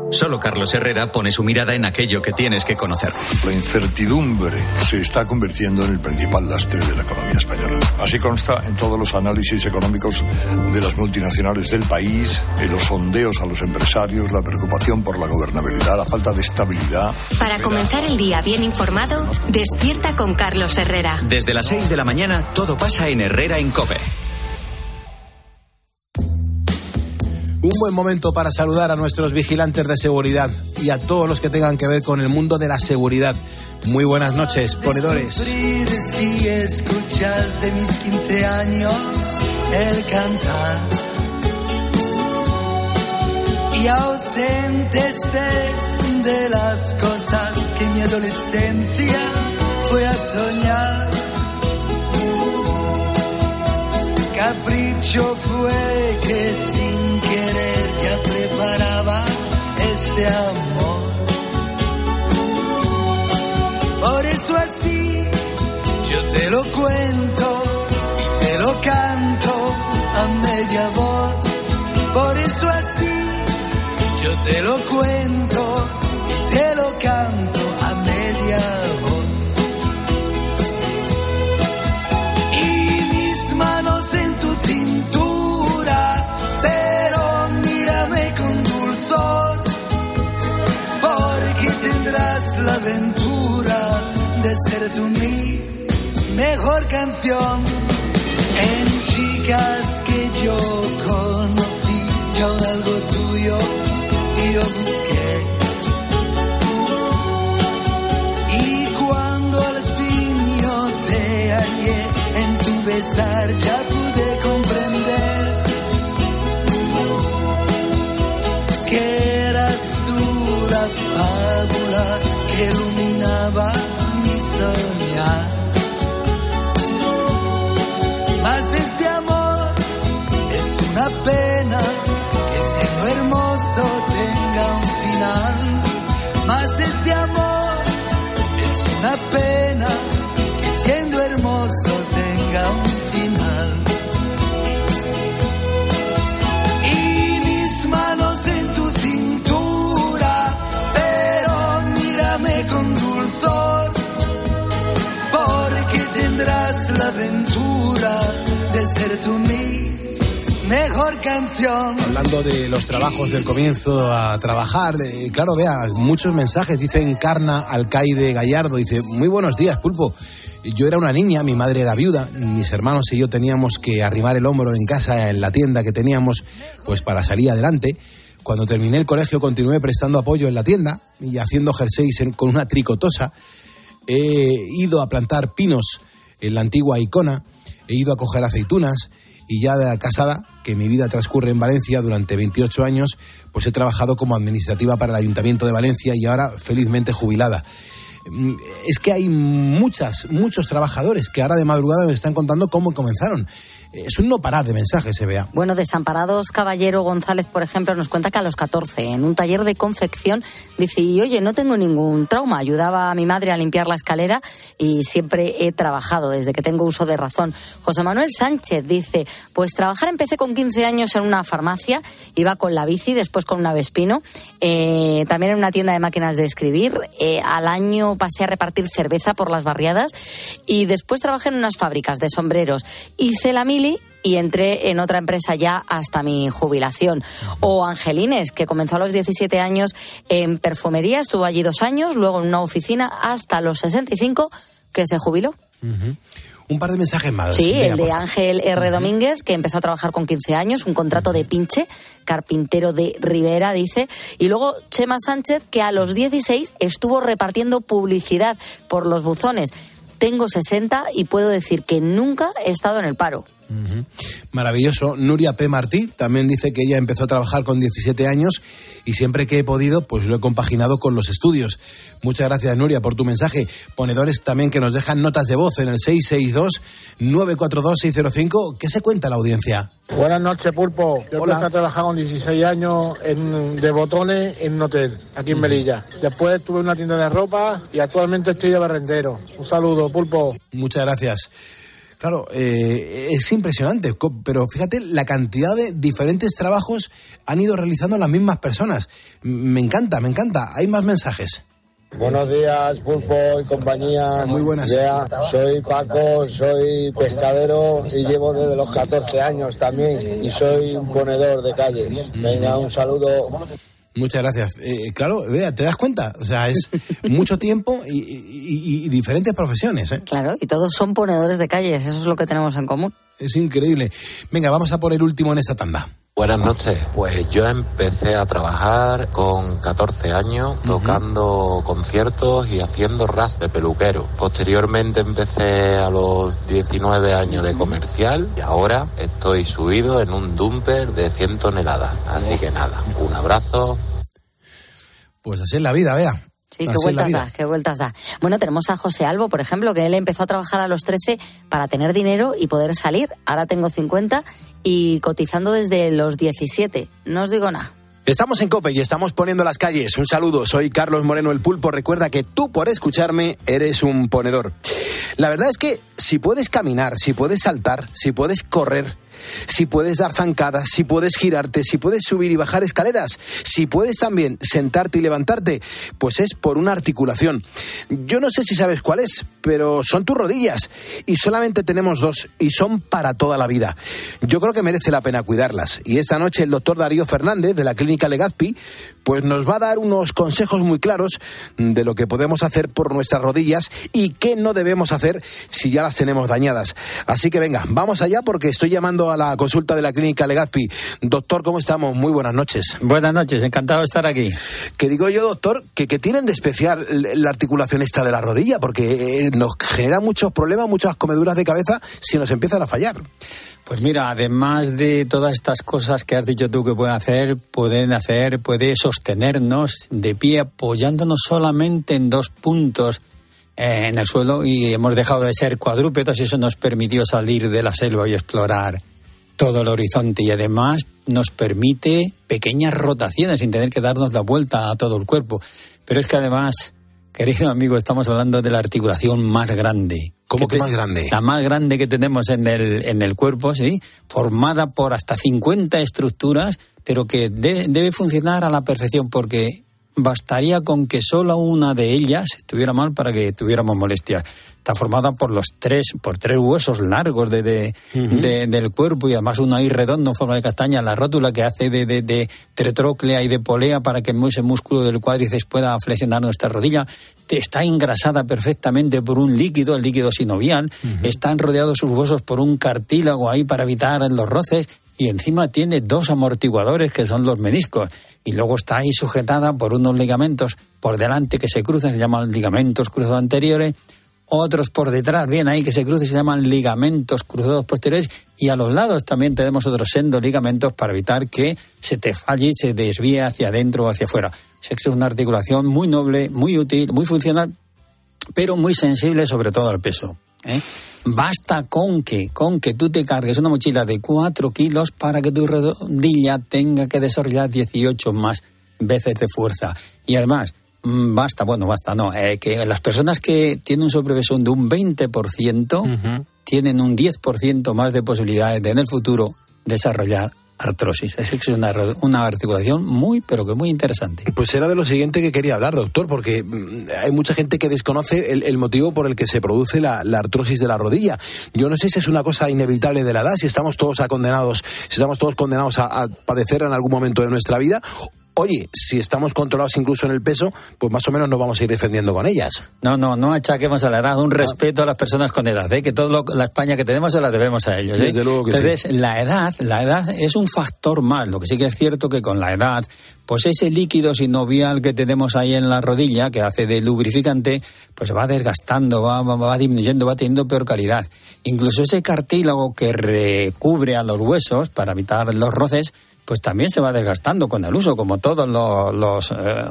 Solo Carlos Herrera pone su mirada en aquello que tienes que conocer. La incertidumbre se está convirtiendo en el principal lastre de la economía española. Así consta en todos los análisis económicos de las multinacionales del país, en los sondeos a los empresarios, la preocupación por la gobernabilidad, la falta de estabilidad. Para comenzar el día bien informado, despierta con Carlos Herrera. Desde las 6 de la mañana todo pasa en Herrera en Cope. Un buen momento para saludar a nuestros vigilantes de seguridad y a todos los que tengan que ver con el mundo de la seguridad. Muy buenas noches, ponedores. Si escuchas de mis 15 años el cantar. Y ausente estés de las cosas que mi adolescencia fue a soñar. Capricho fue que sin querer ya preparaba este amor. Por eso así yo te lo cuento y te lo canto a media voz. Por eso así yo te lo cuento y te lo canto ser tú mi mejor canción. En chicas que yo conocí, yo algo tuyo y yo busqué. Y cuando al fin yo te hallé en tu besar, ya pude comprender que eras tú la fábula que pena que siendo hermoso tenga un final. Y mis manos en tu cintura, pero mírame con dulzor, porque tendrás la aventura de ser tú mi mejor canción. Hablando de los trabajos del comienzo a trabajar, eh, claro, vea, muchos mensajes. Dice Encarna Alcaide Gallardo, dice, muy buenos días, Pulpo. Yo era una niña, mi madre era viuda, mis hermanos y yo teníamos que arrimar el hombro en casa, en la tienda que teníamos, pues para salir adelante. Cuando terminé el colegio continué prestando apoyo en la tienda y haciendo jerseys con una tricotosa. He ido a plantar pinos en la antigua Icona, he ido a coger aceitunas y ya casada, que mi vida transcurre en Valencia durante 28 años, pues he trabajado como administrativa para el Ayuntamiento de Valencia y ahora felizmente jubilada. Mm, Es que hay muchas, muchos trabajadores que ahora de madrugada me están contando cómo comenzaron. Es un no parar de mensajes, se vea. Bueno, Desamparados Caballero González, por ejemplo, nos cuenta que a los 14, en un taller de confección, dice, y oye, no tengo ningún trauma, ayudaba a mi madre a limpiar la escalera y siempre he trabajado desde que tengo uso de razón. José Manuel Sánchez dice, pues trabajar empecé con 15 años en una farmacia, iba con la bici, después con una Vespino, eh, también en una tienda de máquinas de escribir, eh, al año pasé a repartir cerveza por las barriadas y después trabajé en unas fábricas de sombreros. Hice la y entré en otra empresa ya hasta mi jubilación. O Angelines, que comenzó a los 17 años en perfumería, estuvo allí dos años, luego en una oficina hasta los 65, que se jubiló. Un par de mensajes más. Sí, el de. Ángel R. Domínguez, que empezó a trabajar con 15 años, un contrato de pinche, carpintero de Rivera, dice. Y luego Chema Sánchez, que a los 16 estuvo repartiendo publicidad por los buzones. Tengo 60 y puedo decir que nunca he estado en el paro. Maravilloso. Nuria P. Martí también dice que ella empezó a trabajar con 17 años y siempre que he podido, pues lo he compaginado con los estudios. Muchas gracias, Nuria, por tu mensaje. Ponedores también que nos dejan notas de voz en el 662-942-605. ¿Qué se cuenta la audiencia? Buenas noches, Pulpo. Yo Hola. empecé a trabajar con 16 años en- de botones en un hotel, aquí en Melilla. Después tuve una tienda de ropa y actualmente estoy de barrendero. Un saludo, Pulpo. Muchas gracias. Claro, eh, es impresionante, pero fíjate la cantidad de diferentes trabajos han ido realizando las mismas personas. Me encanta, me encanta. Hay más mensajes. Buenos días, Pulpo y compañía. Muy buenas. Ya, soy Paco, soy pescadero y llevo desde los 14 años también y soy un ponedor de calle. Venga, un saludo. Muchas gracias. Eh, claro, vea, te das cuenta. O sea, es mucho tiempo y, y- y- y diferentes profesiones. ¿eh? Claro, y todos son ponedores de calles, eso es lo que tenemos en común. Es increíble. Venga, vamos a por el último en esta tanda. Buenas noches. Pues yo empecé a trabajar con 14 años tocando conciertos y haciendo ras de peluquero. Posteriormente empecé a los 19 años de comercial y ahora estoy subido en un dumper de 100 toneladas. Así que nada, un abrazo. Pues así es la vida, vea. Sí, qué Así vueltas da, qué vueltas da. Bueno, tenemos a José Albo, por ejemplo, que él empezó a trabajar a los 13 para tener dinero y poder salir. Ahora tengo 50 y cotizando desde los 17. No os digo nada. Estamos en Cope y estamos poniendo las calles. Un saludo, soy Carlos Moreno el Pulpo. Recuerda que tú por escucharme eres un ponedor. La verdad es que si puedes caminar, si puedes saltar, si puedes correr, si puedes dar zancadas, si puedes girarte, si puedes subir y bajar escaleras, si puedes también sentarte y levantarte, pues es por una articulación. Yo no sé si sabes cuál es, pero son tus rodillas y solamente tenemos dos y son para toda la vida. Yo creo que merece la pena cuidarlas y esta noche el doctor Darío Fernández de la clínica Legazpi pues nos va a dar unos consejos muy claros de lo que podemos hacer por nuestras rodillas y qué no debemos hacer si ya las tenemos dañadas. Así que venga, vamos allá porque estoy llamando a la consulta de la clínica Legazpi. Doctor, ¿cómo estamos? Muy buenas noches. Buenas noches, encantado de estar aquí. Que digo yo, doctor, que, que tienen de especial la articulación esta de la rodilla, porque eh, nos genera muchos problemas, muchas comeduras de cabeza si nos empiezan a fallar. Pues mira, además de todas estas cosas que has dicho tú que pueden hacer, pueden hacer, puede sostenernos de pie apoyándonos solamente en dos puntos eh, en el suelo y hemos dejado de ser cuadrúpedos y eso nos permitió salir de la selva y explorar todo el horizonte y además nos permite pequeñas rotaciones sin tener que darnos la vuelta a todo el cuerpo. Pero es que además Querido amigo, estamos hablando de la articulación más grande. ¿Cómo que más grande? La más grande que tenemos en el, en el cuerpo, ¿sí? Formada por hasta 50 estructuras, pero que de- debe funcionar a la perfección porque bastaría con que solo una de ellas estuviera mal para que tuviéramos molestias. Está formada por los tres, por tres huesos largos de, de- de- del cuerpo y además uno ahí redondo en forma de castaña, la rótula que hace de, de, de tetróclea y de polea para que ese músculo del cuádriceps pueda flexionar nuestra rodilla. Está engrasada perfectamente por un líquido, el líquido sinovial. Están rodeados sus huesos por un cartílago ahí para evitar los roces y encima tiene dos amortiguadores que son los meniscos y luego está ahí sujetada por unos ligamentos por delante que se cruzan, se llaman ligamentos cruzados anteriores, otros por detrás, bien ahí que se cruzan, se llaman ligamentos cruzados posteriores y a los lados también tenemos otros sendos ligamentos para evitar que se te falle y se desvíe hacia adentro o hacia afuera. Es una articulación muy noble, muy útil, muy funcional, pero muy sensible sobre todo al peso. ¿Eh? Basta con que, con que tú te cargues una mochila de 4 kilos para que tu rodilla tenga que desarrollar 18 más veces de fuerza. Y además, mm, basta, bueno, basta, no, eh, que las personas que tienen un sobrepeso de un 20% tienen un 10% más de posibilidades de en el futuro desarrollar artrosis. Es una, una articulación muy, pero que muy interesante. Pues era de lo siguiente que quería hablar, doctor, porque mm, hay mucha gente que desconoce el, motivo por el que se produce la, la artrosis de la rodilla. Yo no sé si es una cosa inevitable de la edad, si estamos todos a condenados, si estamos todos condenados a, a padecer en algún momento de nuestra vida. Oye, si estamos controlados incluso en el peso, pues más o menos nos vamos a ir defendiendo con ellas. No, no, no achaquemos a la edad, un respeto a las personas con edad, ¿eh? que toda la España que tenemos se la debemos a ellos. ¿eh? Desde luego que sí. Entonces, la edad, la edad es un factor más. Lo que sí que es cierto que con la edad, pues ese líquido sinovial que tenemos ahí en la rodilla, que hace de lubrificante, pues se va desgastando, va, va, va disminuyendo, va teniendo peor calidad. Incluso ese cartílago que recubre a los huesos para evitar los roces, pues también se va desgastando con el uso, como todos los, los, eh,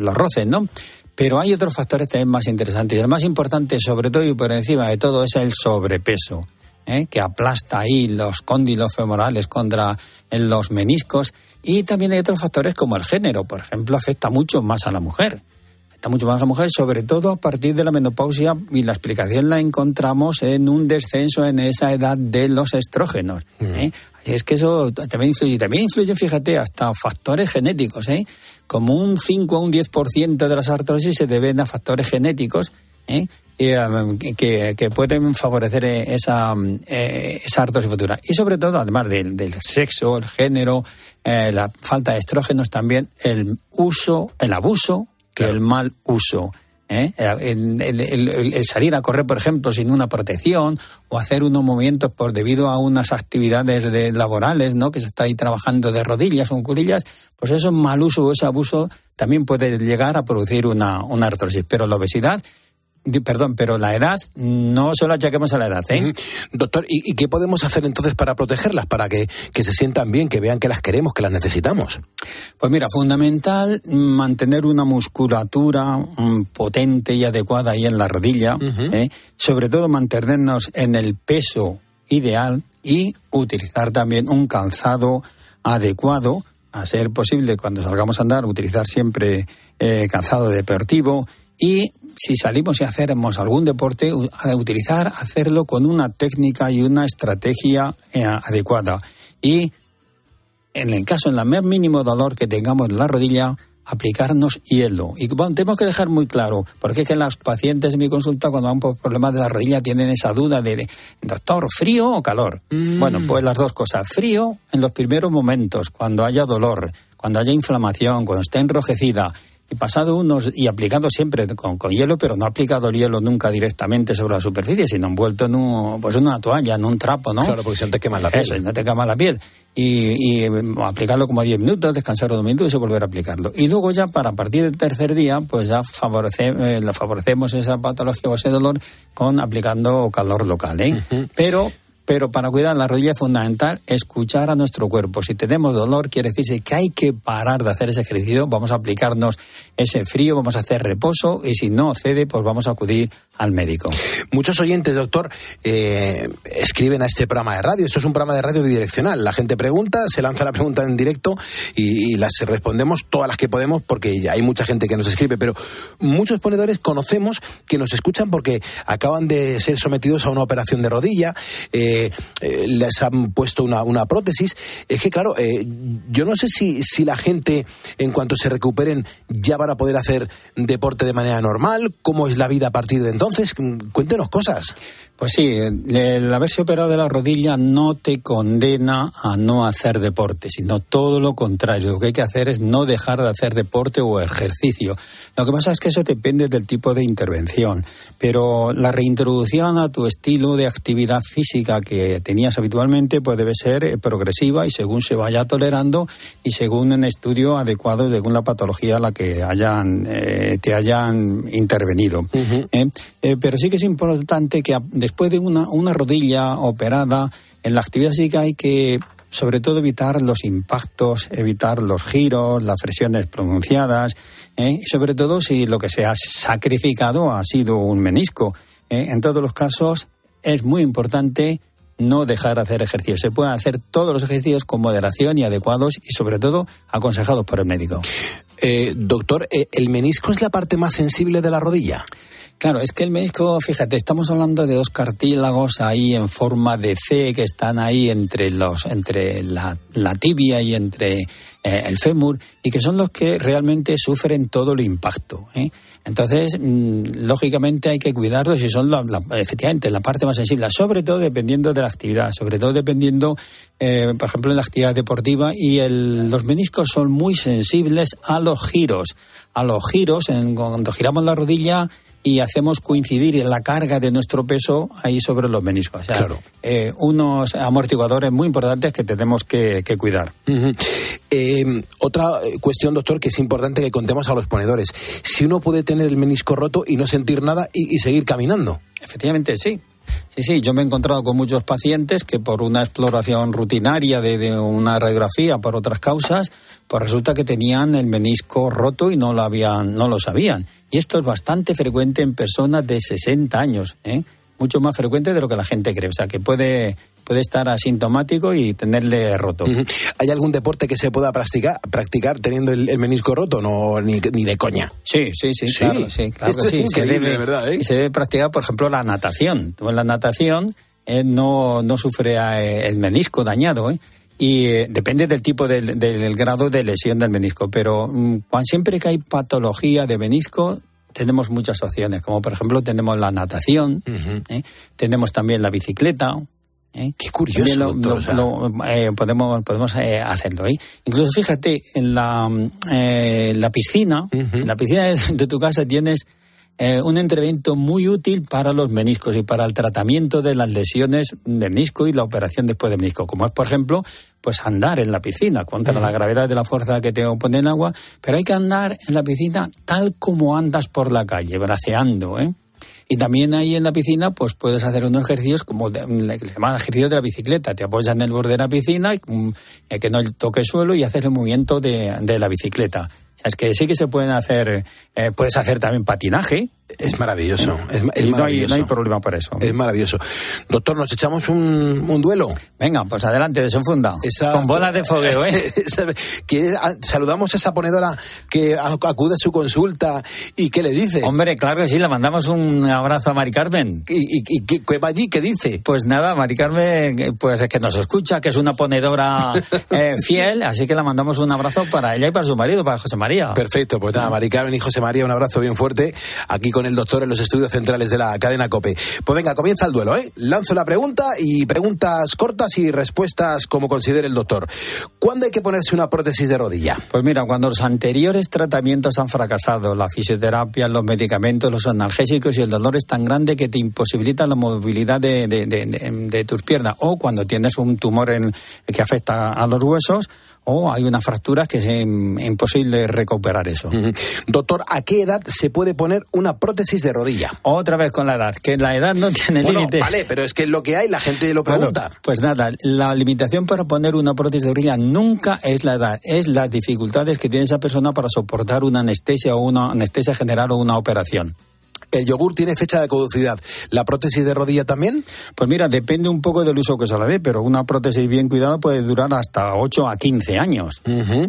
los roces, ¿no? Pero hay otros factores también más interesantes. Y el más importante, sobre todo y por encima de todo, es el sobrepeso, ¿eh? que aplasta ahí los cóndilos femorales contra en los meniscos. Y también hay otros factores como el género, por ejemplo, afecta mucho más a la mujer. Afecta mucho más a la mujer, sobre todo a partir de la menopausia, y la explicación la encontramos en un descenso en esa edad de los estrógenos. ¿eh? Es que eso también influye. También influyen, fíjate, hasta factores genéticos. ¿eh? Como un 5 o un 10% de las artrosis se deben a factores genéticos ¿eh? que, um, que- que pueden favorecer eh, esa, um, eh, esa artrosis futura. Y sobre todo, además del, del sexo, el género, eh, la falta de estrógenos, también el uso, el abuso que el mal uso. ¿Eh? El, el- salir a correr, por ejemplo, sin una protección o hacer unos movimientos por debido a unas actividades de- laborales, ¿no? Que se está ahí trabajando de rodillas o en curillas, pues eso mal uso o ese abuso también puede llegar a producir una, una artrosis. Pero la obesidad, perdón, pero la edad, no solo achaquemos a la edad, ¿eh? Doctor, ¿y, y qué podemos hacer entonces para protegerlas, para que, que se sientan bien, que vean que las queremos, que las necesitamos? Pues mira, fundamental mantener una musculatura mm, potente y adecuada ahí en la rodilla, ¿eh? sobre todo mantenernos en el peso ideal y utilizar también un calzado adecuado, a ser posible cuando salgamos a andar, utilizar siempre eh, calzado deportivo y si salimos y hacemos algún deporte, a utilizar, hacerlo con una técnica y una estrategia eh, adecuada. Y en el caso, en el más mínimo dolor que tengamos en la rodilla, aplicarnos hielo. Y bueno, tenemos que dejar muy claro, porque es que las pacientes en mi consulta, cuando van por problemas de la rodilla, tienen esa duda de, doctor, ¿frío o calor? Bueno, pues las dos cosas. Frío en los primeros momentos, cuando haya dolor, cuando haya inflamación, cuando esté enrojecida. Y pasado unos, y aplicado siempre con, con hielo, pero no aplicado el hielo nunca directamente sobre la superficie, sino envuelto en, un, pues una toalla, en un trapo, ¿no? Claro, porque si no te quemas la piel. Eso, no te quema la piel. Y, y, mm, aplicarlo como a 10 minutos, descansar dos minutos y volver a aplicarlo. Y luego ya para a partir del tercer día, pues ya favorece, eh, favorecemos esa patología o ese dolor con aplicando calor local. ¿eh? Pero pero para cuidar la rodilla es fundamental escuchar a nuestro cuerpo. Si tenemos dolor, quiere decirse que hay que parar de hacer ese ejercicio, vamos a aplicarnos ese frío, vamos a hacer reposo y si no cede, pues vamos a acudir al médico. Muchos oyentes, doctor, eh, escriben a este programa de radio. Esto es un programa de radio bidireccional. La gente pregunta, se lanza la pregunta en directo y, las respondemos todas las que podemos porque hay mucha gente que nos escribe. Pero muchos ponedores conocemos que nos escuchan porque acaban de ser sometidos a una operación de rodilla, eh, eh, les han puesto una, una prótesis. Es que, claro, eh, yo no sé si, si la gente, en cuanto se recuperen, ya van a poder hacer deporte de manera normal, cómo es la vida a partir de entonces. Cuéntenos cosas. Pues sí, el haberse operado de la rodilla no te condena a no hacer deporte, sino todo lo contrario. Lo que hay que hacer es no dejar de hacer deporte o ejercicio. Lo que pasa es que eso depende del tipo de intervención, pero la reintroducción a tu estilo de actividad física que tenías habitualmente pues debe ser eh, progresiva y según se vaya tolerando y según un estudio adecuado según la patología a la que hayan eh, te hayan intervenido. ¿eh? Eh, pero sí que es importante que después de una, una rodilla operada, en la actividad física hay que sobre todo evitar los impactos, evitar los giros, las presiones pronunciadas, ¿eh? y sobre todo si lo que se ha sacrificado ha sido un menisco. ¿eh? En todos los casos es muy importante no dejar de hacer ejercicios. Se pueden hacer todos los ejercicios con moderación y adecuados y sobre todo aconsejados por el médico. Eh, doctor, ¿el menisco es la parte más sensible de la rodilla? Claro, es que el menisco, fíjate, estamos hablando de dos cartílagos ahí en forma de C que están ahí entre los, entre la, la tibia y entre eh, el fémur y que son los que realmente sufren todo el impacto. ¿eh? Entonces, mm, lógicamente hay que cuidarlos y son la- efectivamente la parte más sensible, sobre todo dependiendo de la actividad, sobre todo dependiendo, eh, por ejemplo, en la actividad deportiva y el- los meniscos son muy sensibles a los giros, a los giros, en, cuando giramos la rodilla y hacemos coincidir la carga de nuestro peso ahí sobre los meniscos. O sea, Claro. eh, unos amortiguadores muy importantes que tenemos que, que cuidar. Eh, otra cuestión, doctor, que es importante que contemos a los ponedores. Si uno puede tener el menisco roto y no sentir nada y, y seguir caminando. Efectivamente, sí. Sí, sí, yo me he encontrado con muchos pacientes que por una exploración rutinaria de, una radiografía, por otras causas, pues resulta que tenían el menisco roto y no lo habían, no lo sabían. Y esto es bastante frecuente en personas de 60 años, ¿eh? Mucho más frecuente de lo que la gente cree. O sea, que puede, puede estar asintomático y tenerle roto. ¿Hay algún deporte que se pueda practicar, practicar teniendo el, el menisco roto? No, ni, ni de coña. Sí, sí, sí, Sí. claro, sí, claro Esto que es sí. increíble, se debe, de verdad, ¿eh? se debe practicar, por ejemplo, la natación. En la natación eh, no, no sufre eh, el menisco dañado, ¿eh? Y eh, depende del tipo del, del grado de lesión del menisco. Pero mm, cuan- siempre que hay patología de menisco, tenemos muchas opciones. Como por ejemplo, tenemos la natación, ¿eh? tenemos también la bicicleta. ¿eh? Qué curioso, lo- doctor, lo- o sea. lo- eh, podemos podemos eh, hacerlo. ¿eh? Incluso fíjate, en la, la piscina, en la piscina de, de tu casa tienes eh, un entrevento muy útil para los meniscos y para el tratamiento de las lesiones de menisco y la operación después de menisco, como es, por ejemplo, pues andar en la piscina contra la gravedad de la fuerza que te opone el agua, pero hay que andar en la piscina tal como andas por la calle, braceando, ¿eh? Y también ahí en la piscina, pues puedes hacer unos ejercicios como de, que se llaman ejercicios de la bicicleta. Te apoyas en el borde de la piscina, y, mm, eh, que no toque el suelo y haces el movimiento de, de la bicicleta. O sea, es que sí que se pueden hacer, eh, puedes hacer también patinaje. Es maravilloso. Es, ma- es y no hay, maravilloso. no hay problema por eso. Es maravilloso. Doctor, ¿nos echamos un, un duelo? Venga, pues adelante, desenfunda. Esa- Con bolas de fogueo, ¿eh? Esa- que- a- saludamos a esa ponedora que acude a su consulta y ¿qué le dice? Hombre, claro que sí, le mandamos un abrazo a Mari Carmen. ¿Y, y, y qué, qué va allí? ¿Qué dice? Pues nada, Mari Carmen, eh, pues es que nos escucha, que es una ponedora eh, fiel, así que le mandamos un abrazo para ella y para su marido, para José María. Perfecto, pues nada, Mari Carmen y José María, un abrazo bien fuerte aquí con el doctor en los estudios centrales de la cadena COPE. Pues venga, comienza el duelo, ¿eh? Lanzo la pregunta y preguntas cortas y respuestas como considere el doctor. ¿Cuándo hay que ponerse una prótesis de rodilla? Pues mira, cuando los anteriores tratamientos han fracasado, la fisioterapia, los medicamentos, los analgésicos y el dolor es tan grande que te imposibilita la movilidad de, de- tus piernas, o cuando tienes un tumor en- que afecta a los huesos, o hay una fractura que es im- imposible recuperar eso. Doctor, ¿a qué edad se puede poner una prótesis de rodilla? Otra vez con la edad, que la edad no tiene Bueno, límite. vale, pero es que lo que hay, la gente lo Bueno, pregunta. pues nada, la limitación para poner una prótesis de rodilla nunca es la edad, es las dificultades que tiene esa persona para soportar una anestesia o una anestesia general o una operación. El yogur tiene fecha de caducidad. ¿La prótesis de rodilla también? Pues mira, depende un poco del uso que se le dé, pero una prótesis bien cuidada puede durar hasta 8 a 15 años. Ujú.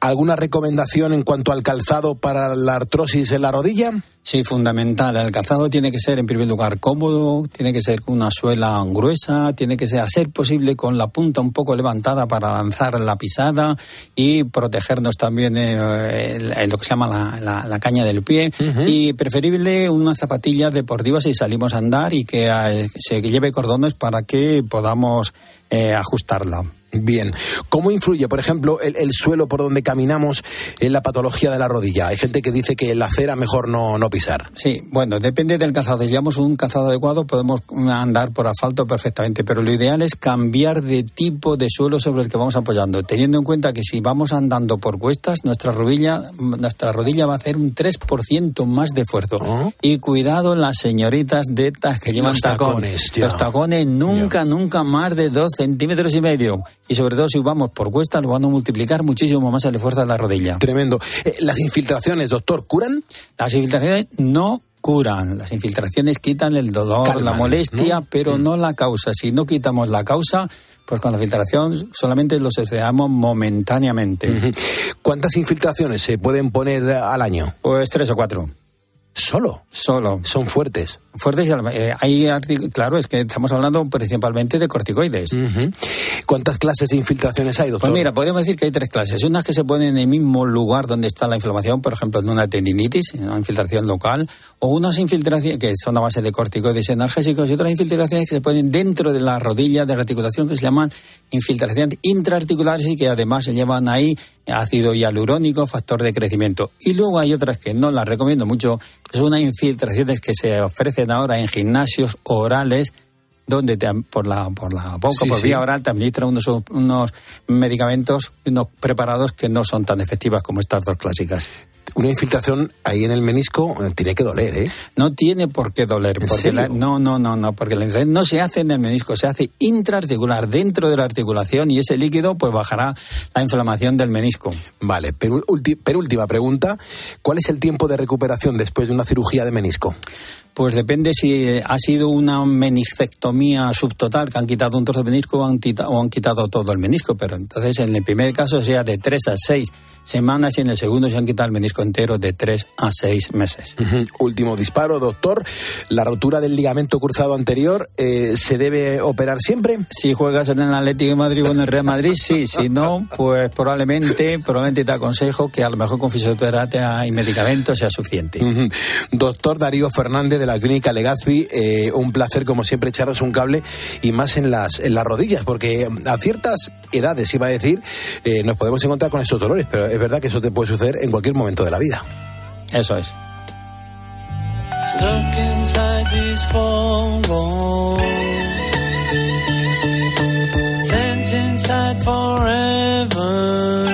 ¿Alguna recomendación en cuanto al calzado para la artrosis en la rodilla? Sí, fundamental. El calzado tiene que ser, en primer lugar, cómodo, tiene que ser con una suela gruesa, tiene que ser, a ser posible, con la punta un poco levantada para lanzar la pisada y protegernos también eh, lo que se llama la, la- la caña del pie. Y preferible unas zapatillas deportivas si salimos a andar y que eh, se lleve cordones para que podamos eh, ajustarla. Bien. ¿Cómo influye, por ejemplo, el, el suelo por donde caminamos en la patología de la rodilla? Hay gente que dice que en la acera mejor no, no pisar. Sí, bueno, depende del calzado. Si llevamos un calzado adecuado, podemos andar por asfalto perfectamente, pero lo ideal es cambiar de tipo de suelo sobre el que vamos apoyando, teniendo en cuenta que si vamos andando por cuestas, nuestra rodilla, nuestra rodilla va a hacer un 3% más de esfuerzo. Y cuidado las señoritas de estas que llevan Los tacones, ya. Los tacones nunca, nunca más de dos centímetros y medio. Y sobre todo si vamos por cuestas, lo van a multiplicar muchísimo más el esfuerzo de la rodilla. Tremendo. Eh, ¿Las infiltraciones, doctor, curan? Las infiltraciones no curan. Las infiltraciones quitan el dolor, Calman, la molestia, ¿no? Mm. pero no la causa. Si no quitamos la causa, pues con la filtración solamente lo sucedamos momentáneamente. ¿Cuántas infiltraciones se pueden poner al año? Pues tres o cuatro. ¿Solo? Solo. Son fuertes. Fuertes, eh, hay claro, es que estamos hablando principalmente de corticoides. ¿Cuántas clases de infiltraciones hay, doctor? Pues mira, podemos decir que hay tres clases. Unas que se ponen en el mismo lugar donde está la inflamación, por ejemplo, en una tendinitis, en una infiltración local, o unas infiltraciones que son a base de corticoides analgésicos y otras infiltraciones que se ponen dentro de la rodilla de la articulación que se llaman infiltraciones intraarticulares y que además se llevan ahí ácido hialurónico, factor de crecimiento. Y luego hay otras que no las recomiendo mucho, que son unas infiltraciones que se ofrecen ahora en gimnasios orales donde te, por la por la boca, Sí, por sí. vía oral, te administran unos, unos medicamentos, unos preparados que no son tan efectivas como estas dos clásicas. Una infiltración ahí en el menisco eh, tiene que doler, ¿eh? No tiene por qué doler, ¿En porque la- no, no, no, no, porque la infiltración no se hace en el menisco, se hace intraarticular dentro de la articulación y ese líquido pues bajará la inflamación del menisco. Vale, penúltima pregunta. ¿Cuál es el tiempo de recuperación después de una cirugía de menisco? Pues depende si eh, ha sido una meniscectomía subtotal, que han quitado un trozo de menisco o han, o han quitado todo el menisco. Pero entonces, en el primer caso, sea de tres a seis semanas y en el segundo se han quitado el menisco entero de tres a seis meses. Último disparo, doctor. ¿La rotura del ligamento cruzado anterior eh, se debe operar siempre? Si juegas en el Atlético de Madrid o en el Real Madrid, sí. Si no, pues probablemente, probablemente te aconsejo que a lo mejor con fisioterapia y medicamentos sea suficiente. Doctor Darío Fernández de la Clínica Legazpi, eh, un placer como siempre echaros un cable y más en las, en las rodillas, porque a ciertas edades, iba a decir, eh, nos podemos encontrar con estos dolores, pero es verdad que eso te puede suceder en cualquier momento de la vida. Eso es. Stuck inside these four walls. Sent inside forever.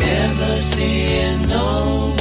Never seeing no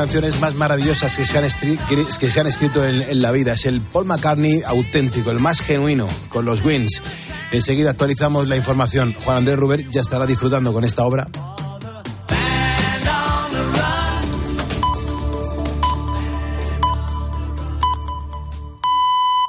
canciones más maravillosas que se han, que se han escrito en, en, la vida. Es el Paul McCartney auténtico, el más genuino, con los Wins. Enseguida actualizamos la información. Juan Andrés Ruber ya estará disfrutando con esta obra.